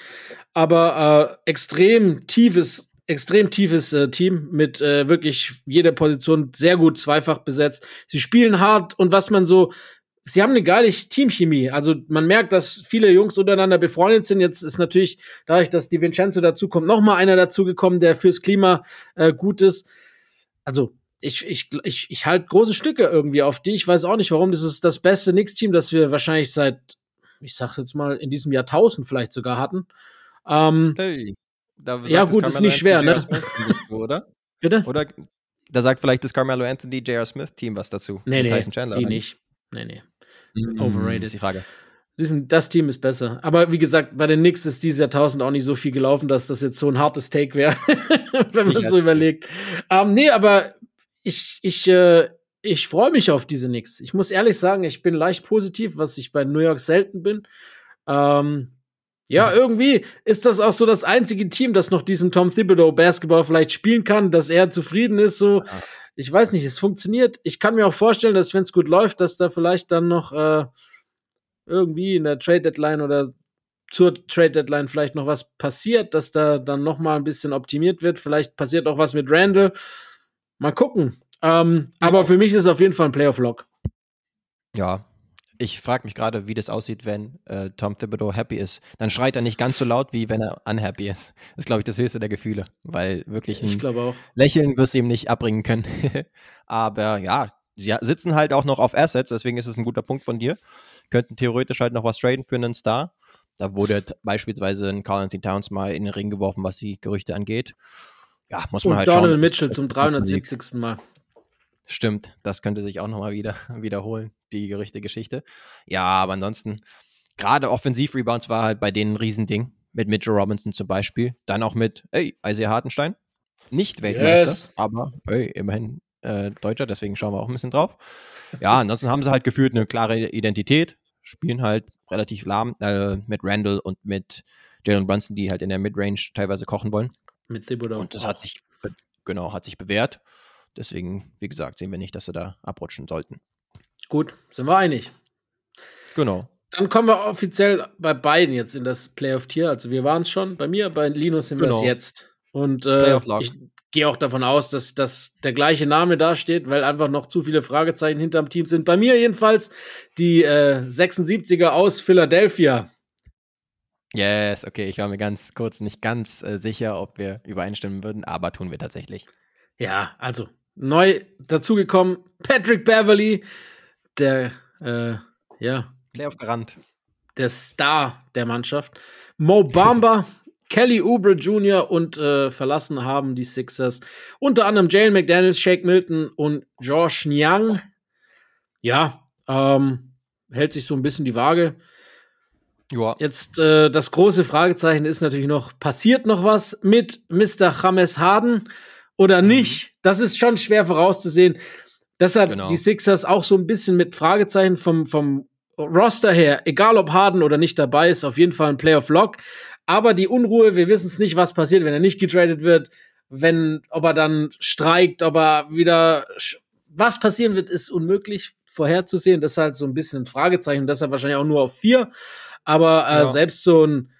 aber äh, extrem tiefes, extrem tiefes äh, Team mit äh, wirklich jeder Position sehr gut zweifach besetzt. Sie spielen hart und was man so, sie haben eine geile Teamchemie. Also man merkt, dass viele Jungs untereinander befreundet sind. Jetzt ist natürlich dadurch, dass Di Vincenzo dazukommt, noch mal einer dazugekommen, der fürs Klima äh, gut ist. Also ich, ich, ich, ich halte große Stücke irgendwie auf die. Ich weiß auch nicht, warum. Das ist das beste Knicks-Team, das wir wahrscheinlich seit, ich sag jetzt mal, in diesem Jahrtausend vielleicht sogar hatten. Ähm, hey, ja, gut, ist nicht schwer, ne? Oder? Bitte? Oder da sagt vielleicht das Carmelo Anthony, J.R. Smith-Team was dazu. Nee, nee, die eigentlich. nicht. Nee, nee. Mm, Overrated. Ist die Frage. Das Team ist besser. Aber wie gesagt, bei den Knicks ist dieses Jahrtausend auch nicht so viel gelaufen, dass das jetzt so ein hartes Take wäre, wenn man so überlegt. Ähm, nee, aber ich, ich, äh, ich freue mich auf diese Knicks. Ich muss ehrlich sagen, ich bin leicht positiv, was ich bei New York selten bin. Ähm, Ja, irgendwie ist das auch so das einzige Team, das noch diesen Tom Thibodeau Basketball vielleicht spielen kann, dass er zufrieden ist. So, ich weiß nicht, es funktioniert. Ich kann mir auch vorstellen, dass wenn es gut läuft, dass da vielleicht dann noch äh, irgendwie in der Trade Deadline oder zur Trade Deadline vielleicht noch was passiert, dass da dann noch mal ein bisschen optimiert wird. Vielleicht passiert auch was mit Randall. Mal gucken. Ähm, aber für mich ist es auf jeden Fall ein Playoff-Lock. Ja, ich frage mich gerade, wie das aussieht, wenn äh, Tom Thibodeau happy ist. Dann schreit er nicht ganz so laut, wie wenn er unhappy ist. Das ist, glaube ich, das höchste der Gefühle, weil wirklich ein Lächeln wirst du ihm nicht abbringen können. Aber ja, sie sitzen halt auch noch auf Assets, deswegen ist es ein guter Punkt von dir. Könnten theoretisch halt noch was traden für einen Star. Da wurde beispielsweise ein Carl Anthony Towns mal in den Ring geworfen, was die Gerüchte angeht. Ja, muss man Und halt Donald schauen. Mitchell zum 370. Mal. Stimmt, das könnte sich auch nochmal wieder wiederholen, die Gerüchte-Geschichte. Ja, aber ansonsten, gerade Offensiv-Rebounds war halt bei denen ein Riesending. Mit Mitchell Robinson zum Beispiel. Dann auch mit, ey, Isaiah Hartenstein. Nicht Weltmeister, yes. aber ey, immerhin äh, Deutscher, deswegen schauen wir auch ein bisschen drauf. Ja, ansonsten haben sie halt gefühlt eine klare Identität, spielen halt relativ lahm äh, mit Randall und mit Jalen Brunson, die halt in der Midrange teilweise kochen wollen. Mit Thibodeau. Und das hat sich, genau, hat sich bewährt. Deswegen, wie gesagt, sehen wir nicht, dass sie da abrutschen sollten. Gut, sind wir einig. Genau. Dann kommen wir offiziell bei beiden jetzt in das Playoff-Tier. Also wir waren es schon. Bei mir, bei Linus sind genau. wir es jetzt. Und äh, ich gehe auch davon aus, dass, dass der gleiche Name da steht, weil einfach noch zu viele Fragezeichen hinterm Team sind. Bei mir jedenfalls die äh, 76er aus Philadelphia. Yes, okay, ich war mir ganz kurz nicht ganz äh, sicher, ob wir übereinstimmen würden, aber tun wir tatsächlich. Ja, also neu dazugekommen, Patrick Beverly, der, äh, ja. Playoff-Garant. Der Star der Mannschaft. Mo Bamba, Kelly Oubre Jr. und äh, verlassen haben die Sixers. Unter anderem Jalen McDaniels, Shake Milton und Josh Nyang. Ja, ähm, hält sich so ein bisschen die Waage. Ja. Jetzt äh, das große Fragezeichen ist natürlich noch, passiert noch was mit Mr. James Harden? Oder mhm. nicht, das ist schon schwer vorauszusehen. Deshalb genau. die Sixers auch so ein bisschen mit Fragezeichen vom, vom Roster her, egal ob Harden oder nicht dabei ist, auf jeden Fall ein Playoff-Lock. Aber die Unruhe, wir wissen es nicht, was passiert, wenn er nicht getradet wird, wenn, ob er dann streikt, ob er wieder, was passieren wird, ist unmöglich vorherzusehen. Das ist halt so ein bisschen ein Fragezeichen, deshalb wahrscheinlich auch nur auf vier. Aber äh, ja. selbst so ein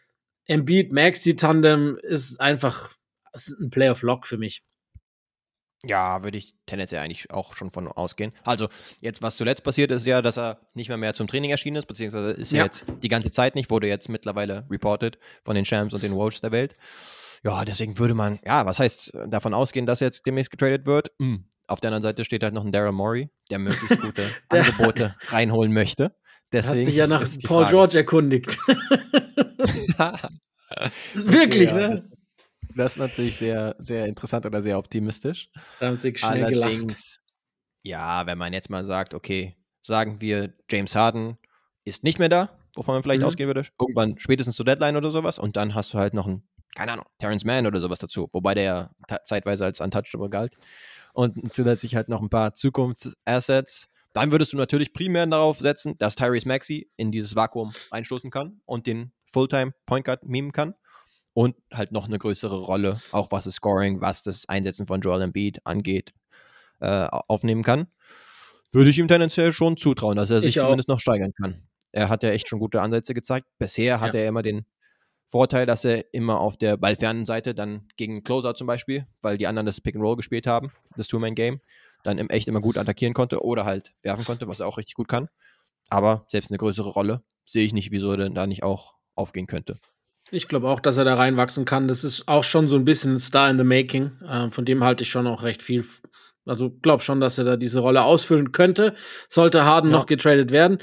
Embiid-Maxi-Tandem ist einfach ist ein Playoff-Lock für mich. Ja, würde ich tendenziell eigentlich auch schon von ausgehen. Also, jetzt, was zuletzt passiert ist ja, dass er nicht mehr mehr zum Training erschienen ist, beziehungsweise ist ja. jetzt die ganze Zeit nicht, wurde jetzt mittlerweile reported von den Champs und den Walsh der Welt. Ja, deswegen würde man, ja, was heißt davon ausgehen, dass jetzt demnächst getradet wird? Hm. Auf der anderen Seite steht halt noch ein Daryl Morey, der möglichst gute Angebote reinholen möchte. Deswegen hat sich ja nach Paul Frage. George erkundigt. Wirklich, okay, ne? Das ist natürlich sehr, sehr interessant oder sehr optimistisch. Da haben sie schnell Allerdings, gelacht. Ja, wenn man jetzt mal sagt, okay, sagen wir, James Harden ist nicht mehr da, wovon man vielleicht mhm. ausgehen würde, irgendwann spätestens zur Deadline oder sowas, und dann hast du halt noch einen, keine Ahnung, Terrence Mann oder sowas dazu, wobei der ja zeitweise als untouchable galt. Und zusätzlich halt noch ein paar Zukunftsassets. Dann würdest du natürlich primär darauf setzen, dass Tyrese Maxey in dieses Vakuum einstoßen kann und den Fulltime Point Guard mimen kann und halt noch eine größere Rolle, auch was das Scoring, was das Einsetzen von Joel Embiid angeht, äh, aufnehmen kann. Würde ich ihm tendenziell schon zutrauen, dass er sich ich zumindest auch. noch steigern kann. Er hat ja echt schon gute Ansätze gezeigt. Bisher hat ja. er immer den Vorteil, dass er immer auf der ballfernen Seite dann gegen Closer zum Beispiel, weil die anderen das Pick and Roll gespielt haben, das Two-Man-Game, dann im echt immer gut attackieren konnte oder halt werfen konnte, was er auch richtig gut kann. Aber selbst eine größere Rolle sehe ich nicht, wieso er denn da nicht auch aufgehen könnte. Ich glaube auch, dass er da reinwachsen kann. Das ist auch schon so ein bisschen ein Star in the Making. Äh, von dem halte ich schon auch recht viel. Also glaube schon, dass er da diese Rolle ausfüllen könnte. Sollte Harden ja. noch getradet werden.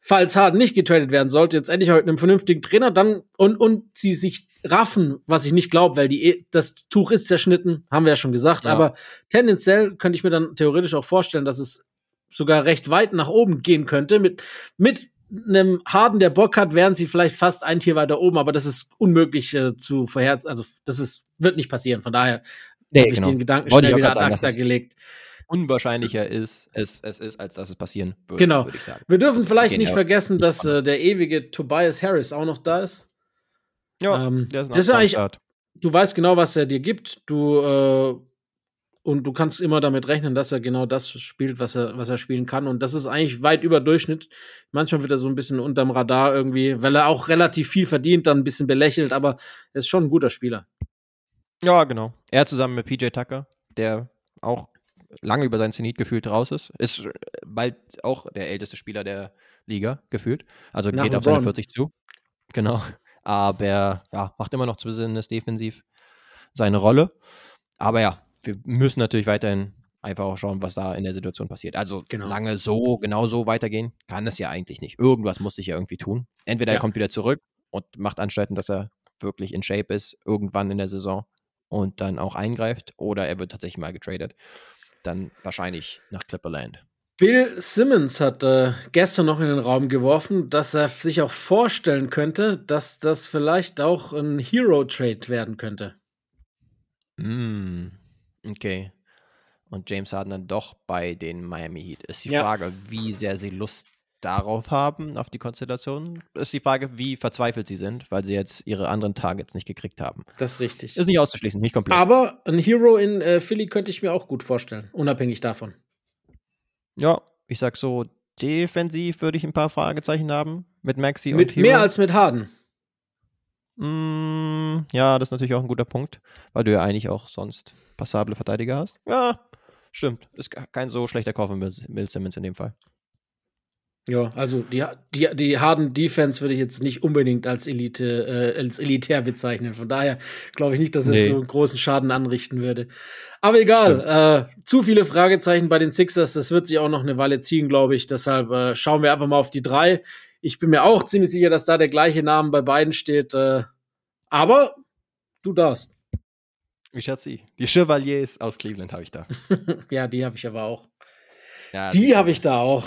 Falls Harden nicht getradet werden sollte, jetzt endlich heute einem vernünftigen Trainer, dann und, und sie sich raffen, was ich nicht glaube, weil die, e, das Tuch ist zerschnitten, haben wir ja schon gesagt. Ja. Aber tendenziell könnte ich mir dann theoretisch auch vorstellen, dass es sogar recht weit nach oben gehen könnte mit, mit einem Harden, der Bock hat, wären sie vielleicht fast ein Tier weiter oben, aber das ist unmöglich äh, zu vorher, also das ist, wird nicht passieren. Von daher nee, habe ich genau. den Gedanken Wollte schnell wieder ad acta gelegt. Unwahrscheinlicher ist es, es ist, als dass es passieren würde. Genau. Wir dürfen vielleicht nicht vergessen, dass äh, der ewige Tobias Harris auch noch da ist. Ja, ähm, der ist, das ist eigentlich, du weißt genau, was er dir gibt. Du äh, und du kannst immer damit rechnen, dass er genau das spielt, was er, was er spielen kann. Und das ist eigentlich weit über Durchschnitt. Manchmal wird er so ein bisschen unterm Radar irgendwie, weil er auch relativ viel verdient, dann ein bisschen belächelt, aber er ist schon ein guter Spieler. Ja, genau. Er zusammen mit PJ Tucker, der auch lange über sein Zenit gefühlt raus ist, ist bald auch der älteste Spieler der Liga gefühlt. Also Nach geht auf seine 40 zu. Genau. Aber ja, macht immer noch zumindest defensiv seine Rolle. Aber ja, wir müssen natürlich weiterhin einfach auch schauen, was da in der Situation passiert. Also genau. lange so, genau so weitergehen kann es ja eigentlich nicht. Irgendwas muss sich ja irgendwie tun. Entweder ja. er kommt wieder zurück und macht Anstalten, dass er wirklich in Shape ist, irgendwann in der Saison und dann auch eingreift, oder er wird tatsächlich mal getradet. Dann wahrscheinlich nach Clipperland. Bill Simmons hat äh, gestern noch in den Raum geworfen, dass er sich auch vorstellen könnte, dass das vielleicht auch ein Hero-Trade werden könnte. Mm, okay. Und James Harden dann doch bei den Miami Heat. Ist die ja. Frage, wie sehr sie Lust darauf haben, auf die Konstellation. Ist die Frage, wie verzweifelt sie sind, weil sie jetzt ihre anderen Targets nicht gekriegt haben. Das ist richtig. Ist nicht auszuschließen, nicht komplett. Aber ein Hero in äh, Philly könnte ich mir auch gut vorstellen, unabhängig davon. Ja, ich sag so, defensiv würde ich ein paar Fragezeichen haben mit Maxi mit und Hero. Mehr als mit Harden. Mm, ja, das ist natürlich auch ein guter Punkt, weil du ja eigentlich auch sonst passable Verteidiger hast. Ja, stimmt. Ist kein so schlechter Kauf von Bill Simmons in dem Fall. Ja, also die, die, die harten Defense würde ich jetzt nicht unbedingt als Elite, äh, als elitär bezeichnen. Von daher glaube ich nicht, dass es nee. so einen großen Schaden anrichten würde. Aber egal, äh, zu viele Fragezeichen bei den Sixers, das wird sich auch noch eine Weile ziehen, glaube ich. Deshalb äh, schauen wir einfach mal auf die drei. Ich bin mir auch ziemlich sicher, dass da der gleiche Name bei beiden steht. Äh, aber du darfst. Wie schätze sie? Die Chevaliers aus Cleveland habe ich da. ja, die habe ich aber auch. Ja, die habe ich da auch.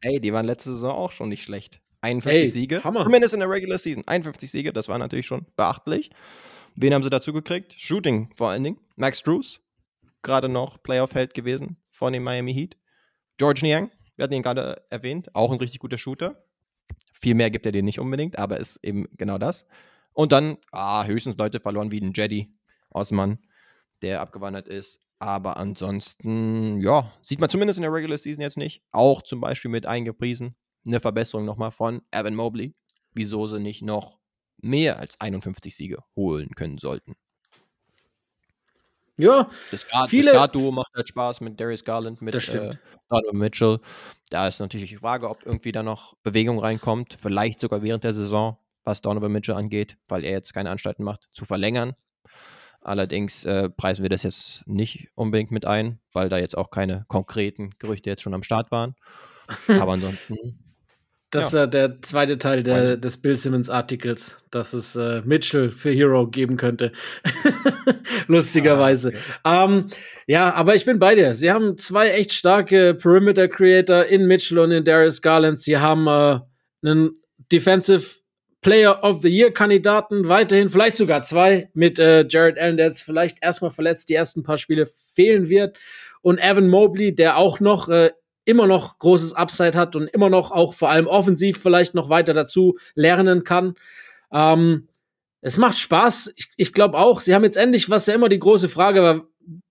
Ey, die waren letzte Saison auch schon nicht schlecht. 51 Ey, Siege. Hammer. Zumindest in der Regular Season. 51 Siege, das war natürlich schon beachtlich. Wen haben sie dazu gekriegt? Shooting vor allen Dingen. Max Drews, gerade noch Playoff-Held gewesen von den Miami Heat. George Niang, wir hatten ihn gerade erwähnt, auch ein richtig guter Shooter. Viel mehr gibt er dir nicht unbedingt, aber ist eben genau das. Und dann, ah, höchstens Leute verloren wie ein Jedi Osman, der abgewandert ist. Aber ansonsten, ja, sieht man zumindest in der Regular Season jetzt nicht. Auch zum Beispiel mit eingepriesen eine Verbesserung nochmal von Evan Mobley. Wieso sie nicht noch mehr als 51 Siege holen können sollten. Ja, das Guard-Duo macht halt Spaß mit Darius Garland, mit äh, Donovan Mitchell. Da ist natürlich die Frage, ob irgendwie da noch Bewegung reinkommt. Vielleicht sogar während der Saison, was Donovan Mitchell angeht, weil er jetzt keine Anstalten macht, zu verlängern. Allerdings äh, preisen wir das jetzt nicht unbedingt mit ein, weil da jetzt auch keine konkreten Gerüchte jetzt schon am Start waren. Aber ansonsten. Das ja. ja der zweite Teil der, des Bill Simmons Artikels, dass es äh, Mitchell für Hero geben könnte. Lustigerweise. Ah, okay. um, ja, aber ich bin bei dir. Sie haben zwei echt starke Perimeter Creator in Mitchell und in Darius Garland. Sie haben äh, einen Defensive Player of the Year Kandidaten weiterhin, vielleicht sogar zwei mit äh, Jared Allen, der jetzt vielleicht erstmal verletzt die ersten paar Spiele fehlen wird und Evan Mobley, der auch noch äh, immer noch großes Upside hat und immer noch auch vor allem offensiv vielleicht noch weiter dazu lernen kann. Ähm, es macht Spaß. Ich, ich glaube auch, sie haben jetzt endlich, was ja immer die große Frage war,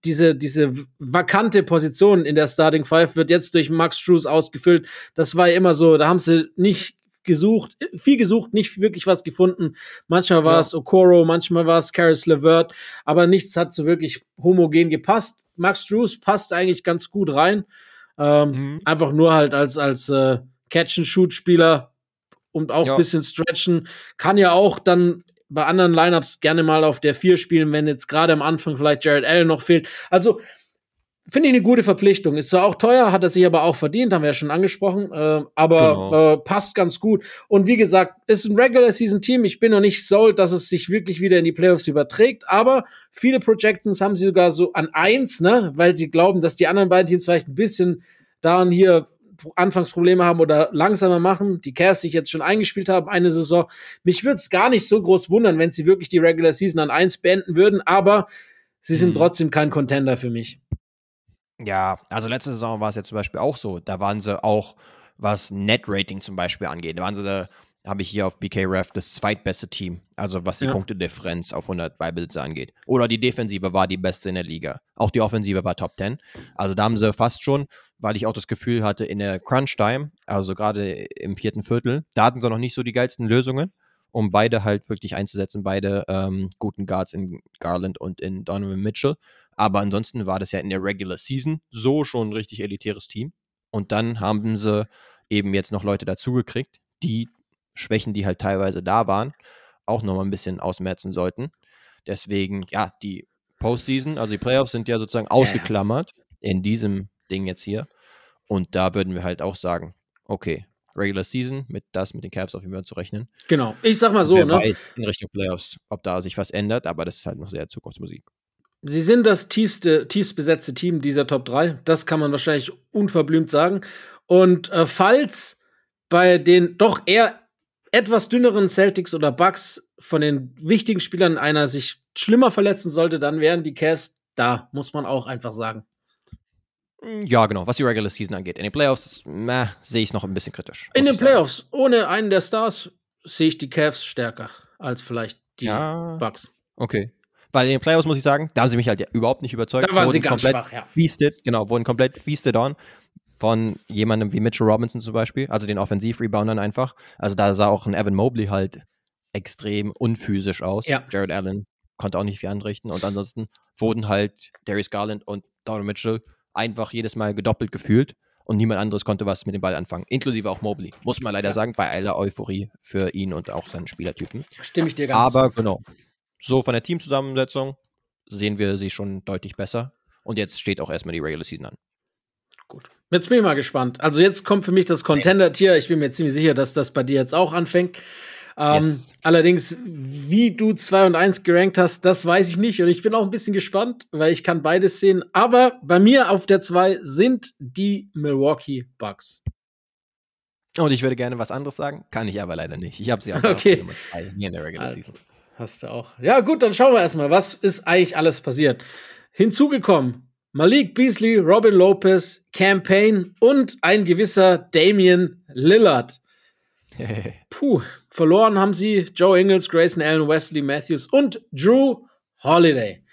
diese, diese vakante Position in der Starting Five wird jetzt durch Max Drews ausgefüllt. Das war ja immer so, da haben sie nicht gesucht, viel gesucht, nicht wirklich was gefunden. Manchmal war ja. es Okoro, manchmal war es Karis LeVert, aber nichts hat so wirklich homogen gepasst. Max Drews passt eigentlich ganz gut rein. Ähm, mhm. Einfach nur halt als, als äh, Catch-and-Shoot-Spieler und auch ja. ein bisschen stretchen. Kann ja auch dann bei anderen Lineups gerne mal auf der 4 spielen, wenn jetzt gerade am Anfang vielleicht Jared Allen noch fehlt. Also Finde ich eine gute Verpflichtung. Ist zwar auch teuer, hat er sich aber auch verdient, haben wir ja schon angesprochen, äh, aber genau. äh, passt ganz gut. Und wie gesagt, ist ein Regular Season Team. Ich bin noch nicht sold, dass es sich wirklich wieder in die Playoffs überträgt, aber viele Projections haben sie sogar so an eins, ne, weil sie glauben, dass die anderen beiden Teams vielleicht ein bisschen daran hier Anfangsprobleme haben oder langsamer machen, die Cavs sich jetzt schon eingespielt haben, eine Saison. Mich würde es gar nicht so groß wundern, wenn sie wirklich die Regular Season an eins beenden würden, aber sie sind mhm. trotzdem kein Contender für mich. Ja, also letzte Saison war es ja zum Beispiel auch so. Da waren sie auch, was Net-Rating zum Beispiel angeht, da waren sie da habe ich hier auf BK Ref das zweitbeste Team, also was die ja. Punktedifferenz auf 100 Beibesitzer angeht. Oder die Defensive war die beste in der Liga. Auch die Offensive war Top 10. Also da haben sie fast schon, weil ich auch das Gefühl hatte, in der Crunch-Time, also gerade im vierten Viertel, da hatten sie noch nicht so die geilsten Lösungen, um beide halt wirklich einzusetzen, beide ähm, guten Guards in Garland und in Donovan Mitchell. Aber ansonsten war das ja in der Regular Season so schon ein richtig elitäres Team. Und dann haben sie eben jetzt noch Leute dazugekriegt, die Schwächen, die halt teilweise da waren, auch nochmal ein bisschen ausmerzen sollten. Deswegen, ja, die Postseason, also die Playoffs sind ja sozusagen ausgeklammert in diesem Ding jetzt hier. Und da würden wir halt auch sagen, okay, Regular Season, mit das mit den Cavs auf jeden Fall zu rechnen. Genau, ich sag mal so, Wer ne? Weiß in Richtung Playoffs, ob da sich was ändert, aber das ist halt noch sehr Zukunftsmusik. Sie sind das tiefste, tiefst besetzte Team dieser Top 3. Das kann man wahrscheinlich unverblümt sagen. Und äh, falls bei den doch eher etwas dünneren Celtics oder Bucks von den wichtigen Spielern einer sich schlimmer verletzen sollte, dann wären die Cavs da, muss man auch einfach sagen. Ja, genau, was die Regular Season angeht. In den Playoffs sehe ich es noch ein bisschen kritisch. In den Playoffs, sagen. ohne einen der Stars, sehe ich die Cavs stärker als vielleicht die ja, Bucks. Okay. Weil in den Playoffs muss ich sagen, da haben sie mich halt überhaupt nicht überzeugt. Da waren sie ganz schwach, ja. Feasted, genau, wurden komplett feasted on von jemandem wie Mitchell Robinson zum Beispiel, also den Offensiv-Reboundern einfach. Also da sah auch ein Evan Mobley halt extrem unphysisch aus. Ja. Jared Allen konnte auch nicht viel anrichten und ansonsten wurden halt Darius Garland und Donovan Mitchell einfach jedes Mal gedoppelt gefühlt und niemand anderes konnte was mit dem Ball anfangen, inklusive auch Mobley. Muss man leider ja. sagen, bei aller Euphorie für ihn und auch seinen Spielertypen. Stimme ich dir ganz Aber genau, so von der Teamzusammensetzung sehen wir sie schon deutlich besser und jetzt steht auch erstmal die Regular Season an. Gut. Jetzt bin ich mal gespannt. Also jetzt kommt für mich das Contender-Tier. Ich bin mir ziemlich sicher, dass das bei dir jetzt auch anfängt. Ähm, yes. Allerdings, wie du 2 und 1 gerankt hast, das weiß ich nicht. Und ich bin auch ein bisschen gespannt, weil ich kann beides sehen. Aber bei mir auf der 2 sind die Milwaukee Bucks. Und ich würde gerne was anderes sagen, kann ich aber leider nicht. Ich habe sie auch okay. auf Nummer 2 hier in der Regular also, Season. Hast du auch. Ja, gut, dann schauen wir erstmal, was ist eigentlich alles passiert. Hinzugekommen Malik Beasley, Robin Lopez, Campaign und ein gewisser Damian Lillard. Puh, verloren haben sie Joe Ingles, Grayson Allen, Wesley Matthews und Drew Holiday.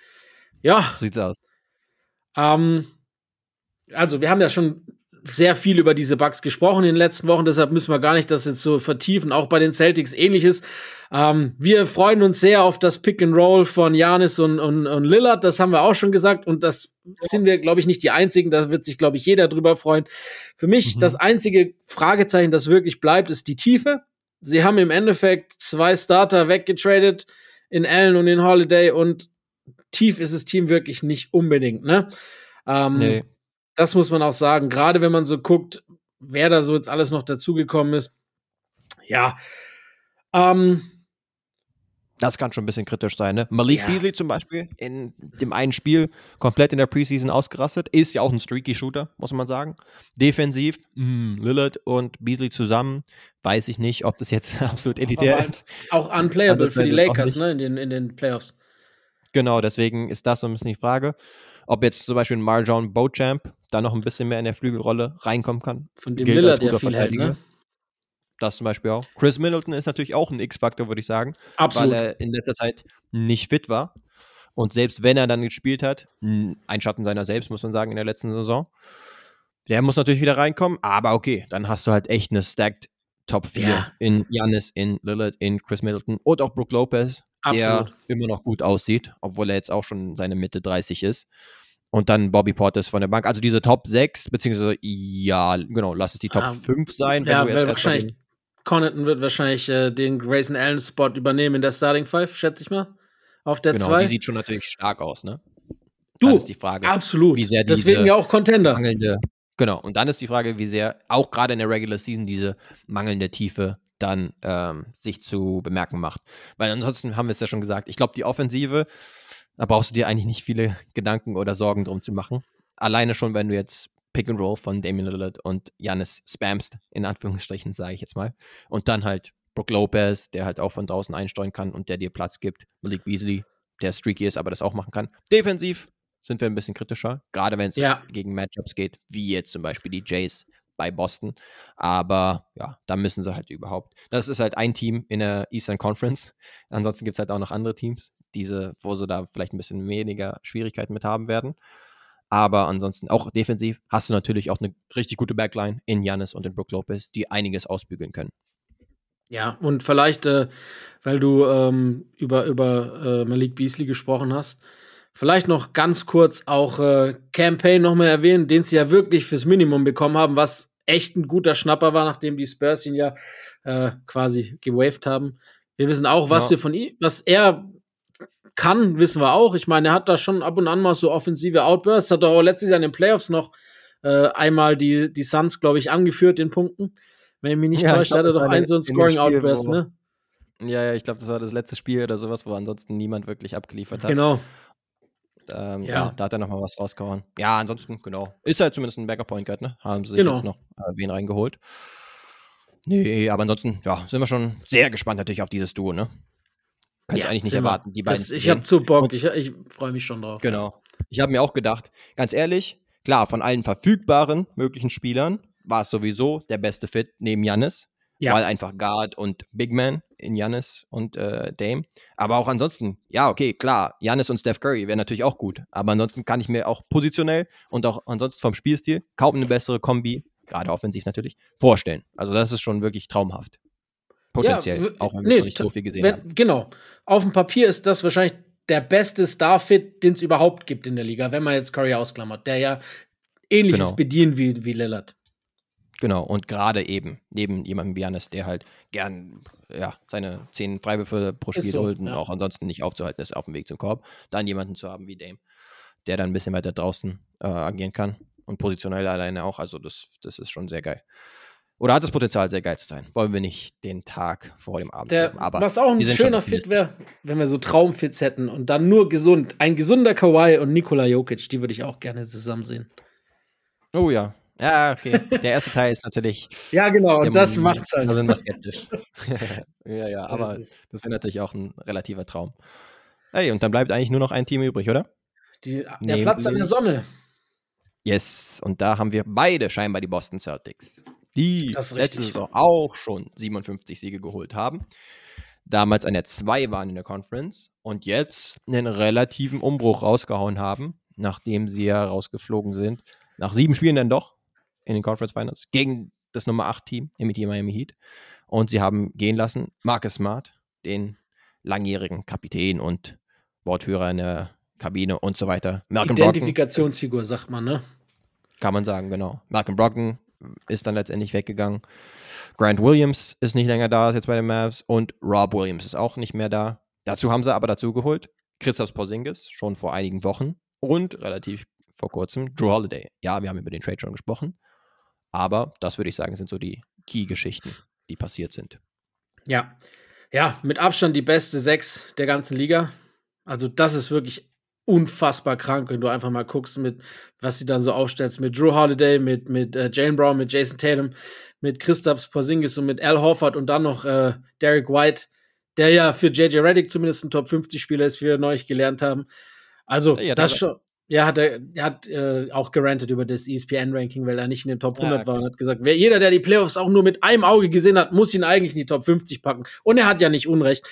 Ja. Sieht's aus. Ähm, also, wir haben ja schon sehr viel über diese Bugs gesprochen in den letzten Wochen, deshalb müssen wir gar nicht das jetzt so vertiefen. Auch bei den Celtics ähnliches. Ähm, wir freuen uns sehr auf das Pick and Roll von Janis und, und, und Lillard. Das haben wir auch schon gesagt und das sind wir, glaube ich, nicht die einzigen. Da wird sich, glaube ich, jeder drüber freuen. Für mich mhm. das einzige Fragezeichen, das wirklich bleibt, ist die Tiefe. Sie haben im Endeffekt zwei Starter weggetradet in Allen und in Holiday und tief ist das Team wirklich nicht unbedingt. Ne? Ähm, nee. Das muss man auch sagen. Gerade wenn man so guckt, wer da so jetzt alles noch dazugekommen ist. Ja. Ähm, das kann schon ein bisschen kritisch sein, ne? Malik ja. Beasley zum Beispiel in dem einen Spiel komplett in der Preseason ausgerastet. Ist ja auch ein streaky Shooter, muss man sagen. Defensiv, mh, Lillard und Beasley zusammen, weiß ich nicht, ob das jetzt absolut elitär ist. Auch unplayable für die Lakers, ne? In den, in den Playoffs. Genau, deswegen ist das so ein bisschen die Frage, ob jetzt zum Beispiel Marjon Beauchamp da noch ein bisschen mehr in der Flügelrolle reinkommen kann. Von dem Lillard, der viel hält, ne? Das zum Beispiel auch. Chris Middleton ist natürlich auch ein X-Faktor, würde ich sagen. Absolut. Weil er in letzter Zeit nicht fit war. Und selbst wenn er dann gespielt hat, ein Schatten seiner selbst, muss man sagen, in der letzten Saison. Der muss natürlich wieder reinkommen, aber okay, dann hast du halt echt eine stacked Top 4 ja. in Janis, in Lillard, in Chris Middleton und auch Brook Lopez, Absolut. der immer noch gut aussieht, obwohl er jetzt auch schon seine Mitte 30 ist. Und dann Bobby Portis von der Bank. Also diese Top 6, beziehungsweise, ja, genau, lass es die Top ah, 5 sein. ja, wahrscheinlich Connaughton wird wahrscheinlich äh, den Grayson Allen Spot übernehmen in der Starting Five, schätze ich mal. Auf der 2. Genau, die sieht schon natürlich stark aus, ne? Du, dann ist die Frage, absolut. Wie sehr Deswegen ja auch Contender. Mangelnde, genau, und dann ist die Frage, wie sehr auch gerade in der Regular Season diese mangelnde Tiefe dann ähm, sich zu bemerken macht. Weil ansonsten haben wir es ja schon gesagt, ich glaube, die Offensive, da brauchst du dir eigentlich nicht viele Gedanken oder Sorgen drum zu machen. Alleine schon, wenn du jetzt Pick and Roll von Damian Lillard und Janis spamst, in Anführungsstrichen, sage ich jetzt mal. Und dann halt Brook Lopez, der halt auch von draußen einsteuern kann und der dir Platz gibt. Malik Beasley, der streaky ist, aber das auch machen kann. Defensiv sind wir ein bisschen kritischer, gerade wenn es ja. gegen Matchups geht, wie jetzt zum Beispiel die Jays bei Boston. Aber ja, da müssen sie halt überhaupt. Das ist halt ein Team in der Eastern Conference. Ansonsten gibt es halt auch noch andere Teams, diese, wo sie da vielleicht ein bisschen weniger Schwierigkeiten mit haben werden. Aber ansonsten auch defensiv hast du natürlich auch eine richtig gute Backline in Janis und in Brook Lopez, die einiges ausbügeln können. Ja, und vielleicht, äh, weil du ähm, über, über äh, Malik Beasley gesprochen hast, vielleicht noch ganz kurz auch äh, Campaign nochmal erwähnen, den sie ja wirklich fürs Minimum bekommen haben, was echt ein guter Schnapper war, nachdem die Spurs ihn ja äh, quasi gewaved haben. Wir wissen auch, was ja. wir von ihm, was er kann, wissen wir auch. Ich meine, er hat da schon ab und an mal so offensive Outbursts, hat auch letztes Jahr in den Playoffs noch äh, einmal die, die Suns, glaube ich, angeführt in Punkten. Wenn ich mich nicht ja, täusche, hat er doch einen so einen Scoring-Outburst, ne? Ja, ja, ich glaube, das war das letzte Spiel oder sowas, wo ansonsten niemand wirklich abgeliefert hat. Genau. Ähm, ja. ja. da hat er nochmal was rausgehauen. Ja, ansonsten, genau. Ist halt zumindest ein Backup-Point Guard, ne? Haben sie sich genau. jetzt noch äh, wen reingeholt. Nee, aber ansonsten, ja, sind wir schon sehr gespannt natürlich auf dieses Duo, ne? Kannst ja, eigentlich nicht erwarten, die beiden. Das, ich habe zu Bock, ich, ich freue mich schon drauf. Genau. Ich habe mir auch gedacht, ganz ehrlich, klar, von allen verfügbaren möglichen Spielern war es sowieso der beste Fit neben Jannis. Ja. Weil einfach Guard und Big Man in Jannis und äh, Dame. Aber auch ansonsten, ja, okay, klar, Jannis und Steph Curry wären natürlich auch gut. Aber ansonsten kann ich mir auch positionell und auch ansonsten vom Spielstil kaum eine bessere Kombi, gerade offensiv natürlich, vorstellen. Also das ist schon wirklich traumhaft. Potenziell, ja, auch wenn wir nee, noch nicht so viel gesehen wenn, haben. Genau. Auf dem Papier ist das wahrscheinlich der beste Starfit, den es überhaupt gibt in der Liga, wenn man jetzt Curry ausklammert, der ja ähnliches genau. bedient wie, wie Lillard. Genau, und gerade eben neben jemandem wie Janis, der halt gern ja, seine zehn Freiwürfe pro Spiel so, holt und ja. auch ansonsten nicht aufzuhalten ist auf dem Weg zum Korb, dann jemanden zu haben wie Dame, der dann ein bisschen weiter draußen äh, agieren kann und positionell alleine auch. Also das, das ist schon sehr geil. Oder hat das Potenzial, sehr geil zu sein. Wollen wir nicht den Tag vor dem Abend der, Aber was auch ein schöner Fit wäre, wenn wir so Traumfits hätten und dann nur gesund. Ein gesunder Kawhi und Nikola Jokic, die würde ich auch gerne zusammen sehen. Oh ja, ja, okay. Der erste Teil ist natürlich. ja, genau, und das macht's halt. Da sind wir skeptisch. ja, ja, so aber das wäre natürlich auch ein relativer Traum. Hey, und dann bleibt eigentlich nur noch ein Team übrig, oder? Die, der Neben Platz an der Sonne. Yes, und da haben wir beide scheinbar die Boston Celtics, die letzte Saison auch schon 57 Siege geholt haben. Damals an der 2 waren in der Conference und jetzt einen relativen Umbruch rausgehauen haben, nachdem sie ja rausgeflogen sind. Nach sieben Spielen dann doch in den Conference Finals gegen das Nummer 8 Team, nämlich die Miami Heat. Und sie haben gehen lassen Marcus Smart, den langjährigen Kapitän und Wortführer in der Kabine und so weiter. Malcolm Identifikationsfigur, Brocken, sagt man, ne? Kann man sagen, genau. Malcolm Brocken ist dann letztendlich weggegangen. Grant Williams ist nicht länger da, ist jetzt bei den Mavs. Und Rob Williams ist auch nicht mehr da. Dazu haben sie aber dazu geholt Christoph Porzingis, schon vor einigen Wochen. Und relativ vor kurzem Drew Holiday. Ja, wir haben über den Trade schon gesprochen. Aber das würde ich sagen, sind so die Key-Geschichten, die passiert sind. Ja. Ja, mit Abstand die beste Sechs der ganzen Liga. Also, das ist wirklich unfassbar krank, wenn du einfach mal guckst, mit was sie dann so aufstellst, mit Drew Holiday, mit, mit äh, Jalen Brown, mit Jason Tatum, mit Christaps Porzingis und mit Al Horford und dann noch äh, Derek White, der ja für JJ Reddick zumindest ein Top 50 Spieler ist, wie wir neulich gelernt haben. Also, ja, das schon. Ja, hat er, hat äh, auch gerantet über das ESPN-Ranking, weil er nicht in den Top 100 ja, okay. war und hat gesagt, wer, jeder, der die Playoffs auch nur mit einem Auge gesehen hat, muss ihn eigentlich in die Top 50 packen. Und er hat ja nicht Unrecht.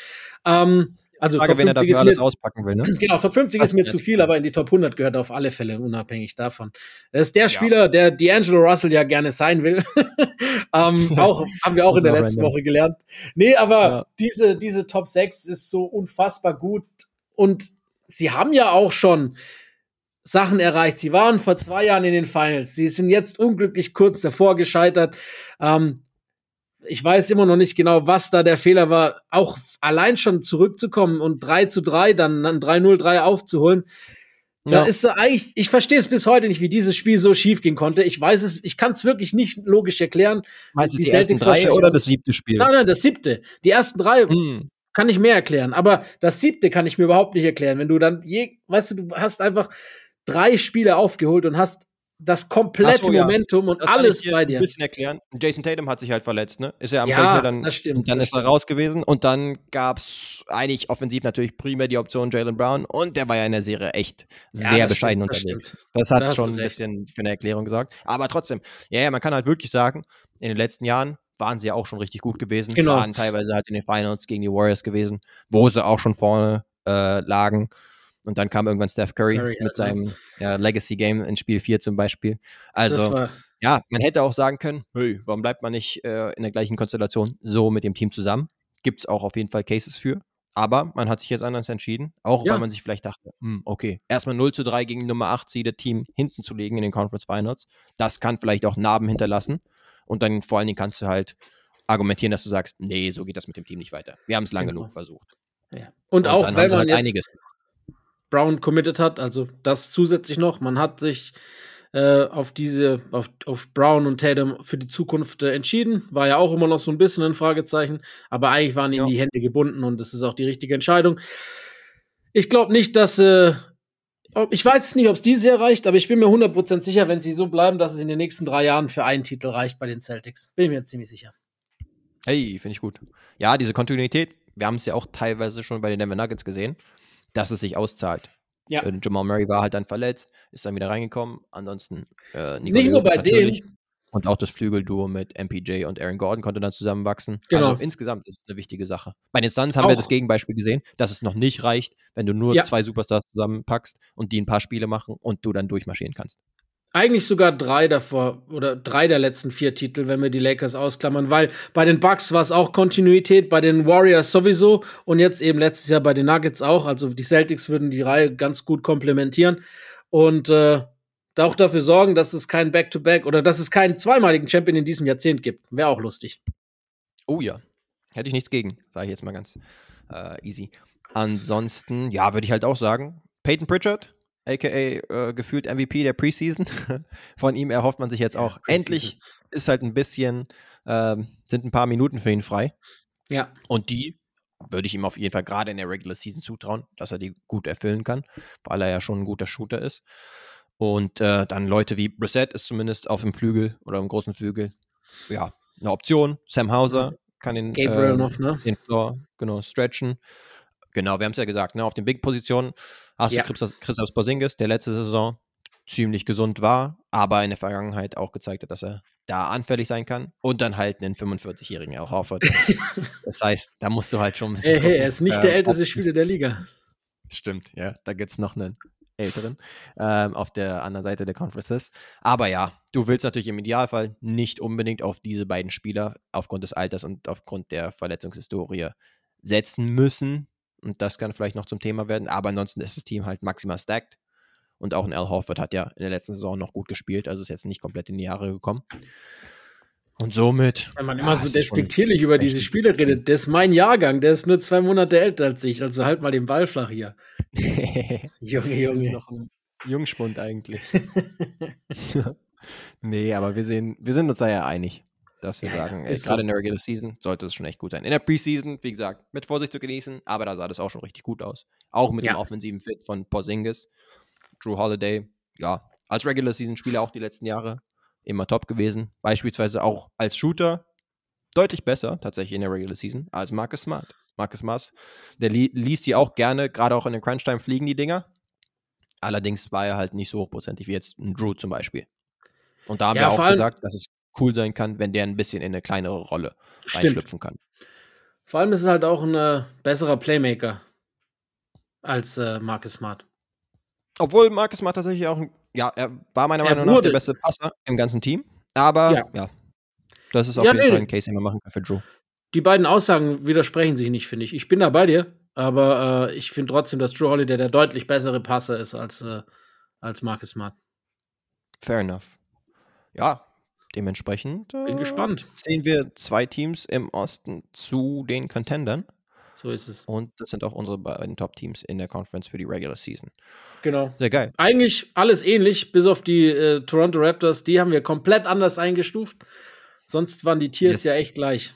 Ähm, also Frage, Top 50 ist mir, auspacken will, ne? Genau, Top 50 Was ist mir zu viel, aber in die Top 100 gehört er auf alle Fälle, unabhängig davon. Das ist der Spieler, ja. der D'Angelo Russell ja gerne sein will. ähm, auch, haben wir auch in der letzten Woche gelernt. Nee, aber ja. diese, diese Top 6 ist so unfassbar gut und sie haben ja auch schon Sachen erreicht. Sie waren vor zwei Jahren in den Finals. Sie sind jetzt unglücklich kurz davor gescheitert. Ähm, ich weiß immer noch nicht genau, was da der Fehler war. Auch allein schon zurückzukommen und 3 zu 3, dann ein 3-0-3 aufzuholen. Da ja. ist eigentlich, ich verstehe es bis heute nicht, wie dieses Spiel so schief gehen konnte. Ich weiß es, ich kann es wirklich nicht logisch erklären. Meinst du die, die ersten drei oder das siebte Spiel? Nein, nein, das siebte. Die ersten drei hm. kann ich mehr erklären, aber das siebte kann ich mir überhaupt nicht erklären. Wenn du dann je, weißt du, du hast einfach drei Spiele aufgeholt und hast das komplette so, ja. Momentum und das alles bei dir. Ein bisschen erklären. Jason Tatum hat sich halt verletzt, ne? Ist er am ja, dann, das stimmt, und dann das ist stimmt. er raus gewesen und dann gab es eigentlich offensiv natürlich primär die Option Jalen Brown und der war ja in der Serie echt ja, sehr bescheiden stimmt, unterwegs. Das, das hat schon ein bisschen für eine Erklärung gesagt. Aber trotzdem, ja, ja, man kann halt wirklich sagen, in den letzten Jahren waren sie ja auch schon richtig gut gewesen. Genau. Waren teilweise halt in den Finals gegen die Warriors gewesen, wo sie auch schon vorne äh, lagen. Und dann kam irgendwann Steph Curry, Curry mit seinem ja, Legacy Game in Spiel 4 zum Beispiel. Also, ja, man hätte auch sagen können, hey, warum bleibt man nicht äh, in der gleichen Konstellation so mit dem Team zusammen? Gibt es auch auf jeden Fall Cases für. Aber man hat sich jetzt anders entschieden, auch ja. weil man sich vielleicht dachte, hm, okay, erstmal 0 zu 3 gegen Nummer 8 Seeded Team hinten zu legen in den Conference Finals. Das kann vielleicht auch Narben hinterlassen. Und dann vor allen Dingen kannst du halt argumentieren, dass du sagst, nee, so geht das mit dem Team nicht weiter. Wir haben es lange genau. genug versucht. Ja. Und, Und, auch, weil man halt jetzt einiges Brown committed hat, also das zusätzlich noch. Man hat sich äh, auf diese, auf, auf Brown und Tatum für die Zukunft äh, entschieden. War ja auch immer noch so ein bisschen ein Fragezeichen, aber eigentlich waren ja. die Hände gebunden und das ist auch die richtige Entscheidung. Ich glaube nicht, dass äh, ich weiß nicht, ob es dieses Jahr reicht, aber ich bin mir 100% sicher, wenn sie so bleiben, dass es in den nächsten drei Jahren für einen Titel reicht bei den Celtics. Bin ich mir ziemlich sicher. Hey, finde ich gut. Ja, diese Kontinuität, wir haben es ja auch teilweise schon bei den Denver Nuggets gesehen dass es sich auszahlt. Ja. Äh, Jamal Murray war halt dann verletzt, ist dann wieder reingekommen. Ansonsten äh, Nicht nur bei denen. Und auch das Flügelduo mit MPJ und Aaron Gordon konnte dann zusammenwachsen. Genau. Also insgesamt ist es eine wichtige Sache. Bei den Suns haben auch. wir das Gegenbeispiel gesehen, dass es noch nicht reicht, wenn du nur ja. zwei Superstars zusammenpackst und die ein paar Spiele machen und du dann durchmarschieren kannst eigentlich sogar drei davor oder drei der letzten vier Titel, wenn wir die Lakers ausklammern, weil bei den Bucks war es auch Kontinuität, bei den Warriors sowieso und jetzt eben letztes Jahr bei den Nuggets auch. Also die Celtics würden die Reihe ganz gut komplementieren und äh, auch dafür sorgen, dass es kein Back-to-Back -Back oder dass es keinen zweimaligen Champion in diesem Jahrzehnt gibt. Wäre auch lustig. Oh ja, hätte ich nichts gegen, sage ich jetzt mal ganz äh, easy. Ansonsten, ja, würde ich halt auch sagen, Peyton Pritchard aka äh, gefühlt MVP der Preseason. Von ihm erhofft man sich jetzt auch. Ja, Endlich ist halt ein bisschen, ähm, sind ein paar Minuten für ihn frei. Ja. Und die würde ich ihm auf jeden Fall gerade in der Regular Season zutrauen, dass er die gut erfüllen kann, weil er ja schon ein guter Shooter ist. Und äh, dann Leute wie Brissett ist zumindest auf dem Flügel oder im großen Flügel, ja, eine Option. Sam Hauser kann den, Gabriel äh, noch, ne? den Floor genau stretchen. Genau, wir haben es ja gesagt, ne? auf den Big-Positionen hast ja. du Christoph, Christoph Porzingis, der letzte Saison ziemlich gesund war, aber in der Vergangenheit auch gezeigt hat, dass er da anfällig sein kann. Und dann halt einen 45-jährigen Al Horford. das heißt, da musst du halt schon ein bisschen. Hey, hey, er ist nicht äh, der älteste Spieler der Liga. Stimmt, ja. Da gibt es noch einen älteren ähm, auf der anderen Seite der Conferences. Aber ja, du willst natürlich im Idealfall nicht unbedingt auf diese beiden Spieler aufgrund des Alters und aufgrund der Verletzungshistorie setzen müssen. Und das kann vielleicht noch zum Thema werden. Aber ansonsten ist das Team halt maximal stacked. Und auch ein Al Horford hat ja in der letzten Saison noch gut gespielt, also ist jetzt nicht komplett in die Jahre gekommen. Und somit. Wenn man immer so despektierlich über diese Spiele redet, der ist mein Jahrgang, der ist nur zwei Monate älter als ich, also halt mal den Ball flach hier. Junge, Junge. Ist noch ein Jungspund eigentlich. nee, aber wir sehen, wir sind uns da ja einig dass wir ja, sagen, ja, gerade in der Regular Season sollte es schon echt gut sein. In der Preseason, wie gesagt, mit Vorsicht zu genießen, aber da sah das auch schon richtig gut aus. Auch mit ja. dem offensiven Fit von Porzingis, Drew Holiday, ja, als Regular Season Spieler auch die letzten Jahre immer top gewesen. Beispielsweise auch als Shooter deutlich besser tatsächlich in der Regular Season als Marcus Smart. Marcus Smart, der li liest die auch gerne, gerade auch in den Crunch Time fliegen die Dinger. Allerdings war er halt nicht so hochprozentig wie jetzt ein Drew zum Beispiel. Und da haben ja, wir auch gesagt, dass es cool sein kann, wenn der ein bisschen in eine kleinere Rolle Stimmt. reinschlüpfen kann. Vor allem ist es halt auch ein äh, besserer Playmaker als äh, Marcus Smart. Obwohl Marcus Smart tatsächlich auch, ja, er war meiner er Meinung nach der beste Passer im ganzen Team. Aber ja, ja das ist auf ja, jeden nee. Fall ein Case, den man machen kann für Drew. Die beiden Aussagen widersprechen sich nicht, finde ich. Ich bin da bei dir, aber äh, ich finde trotzdem, dass Drew Holiday der deutlich bessere Passer ist als, äh, als Marcus Smart. Fair enough. Ja, Dementsprechend bin äh, gespannt. Sehen wir zwei Teams im Osten zu den Contendern. So ist es. Und das sind auch unsere beiden Top-Teams in der Conference für die Regular Season. Genau. Sehr geil. Eigentlich alles ähnlich, bis auf die äh, Toronto Raptors. Die haben wir komplett anders eingestuft. Sonst waren die Tiers yes. ja echt gleich.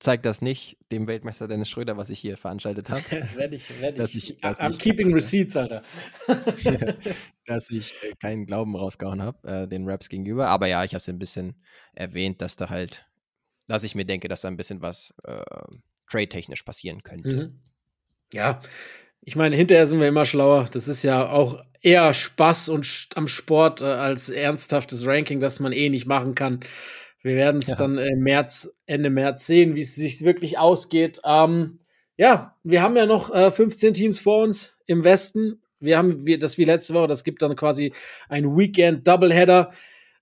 Zeig das nicht dem Weltmeister Dennis Schröder, was ich hier veranstaltet habe. Das werde ich, werd dass ich, dass I'm ich, keeping receipts, Alter. dass ich äh, keinen Glauben rausgehauen habe, äh, den Raps gegenüber. Aber ja, ich habe es ein bisschen erwähnt, dass da halt, dass ich mir denke, dass da ein bisschen was äh, trade-technisch passieren könnte. Mhm. Ja, ich meine, hinterher sind wir immer schlauer. Das ist ja auch eher Spaß und am Sport äh, als ernsthaftes Ranking, das man eh nicht machen kann. Wir werden es ja. dann im März, Ende März sehen, wie es sich wirklich ausgeht. Ähm, ja, wir haben ja noch äh, 15 Teams vor uns im Westen. Wir haben wir, das wie letzte Woche, das gibt dann quasi ein Weekend Doubleheader,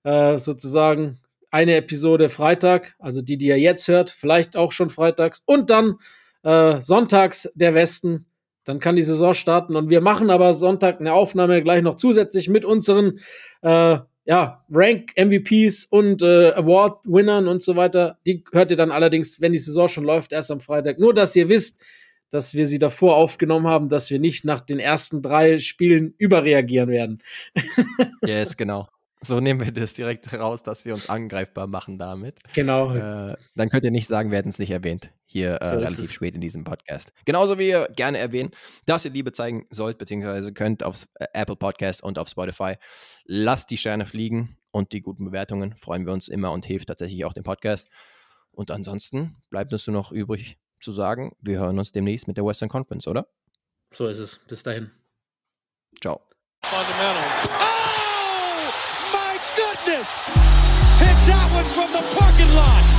äh, sozusagen eine Episode Freitag, also die, die ihr jetzt hört, vielleicht auch schon freitags und dann äh, sonntags der Westen. Dann kann die Saison starten und wir machen aber Sonntag eine Aufnahme gleich noch zusätzlich mit unseren äh, ja, Rank-MVPs und äh, Award-Winnern und so weiter. Die hört ihr dann allerdings, wenn die Saison schon läuft, erst am Freitag. Nur, dass ihr wisst, dass wir sie davor aufgenommen haben, dass wir nicht nach den ersten drei Spielen überreagieren werden. yes, genau. So nehmen wir das direkt raus, dass wir uns angreifbar machen damit. Genau. Äh, dann könnt ihr nicht sagen, wir hätten es nicht erwähnt. Hier äh, so relativ spät in diesem Podcast. Genauso wie ihr gerne erwähnt, dass ihr Liebe zeigen sollt, beziehungsweise könnt auf äh, Apple Podcast und auf Spotify. Lasst die Sterne fliegen und die guten Bewertungen. Freuen wir uns immer und hilft tatsächlich auch dem Podcast. Und ansonsten bleibt uns nur noch übrig zu sagen, wir hören uns demnächst mit der Western Conference, oder? So ist es. Bis dahin. Ciao. Hit that one from the parking lot.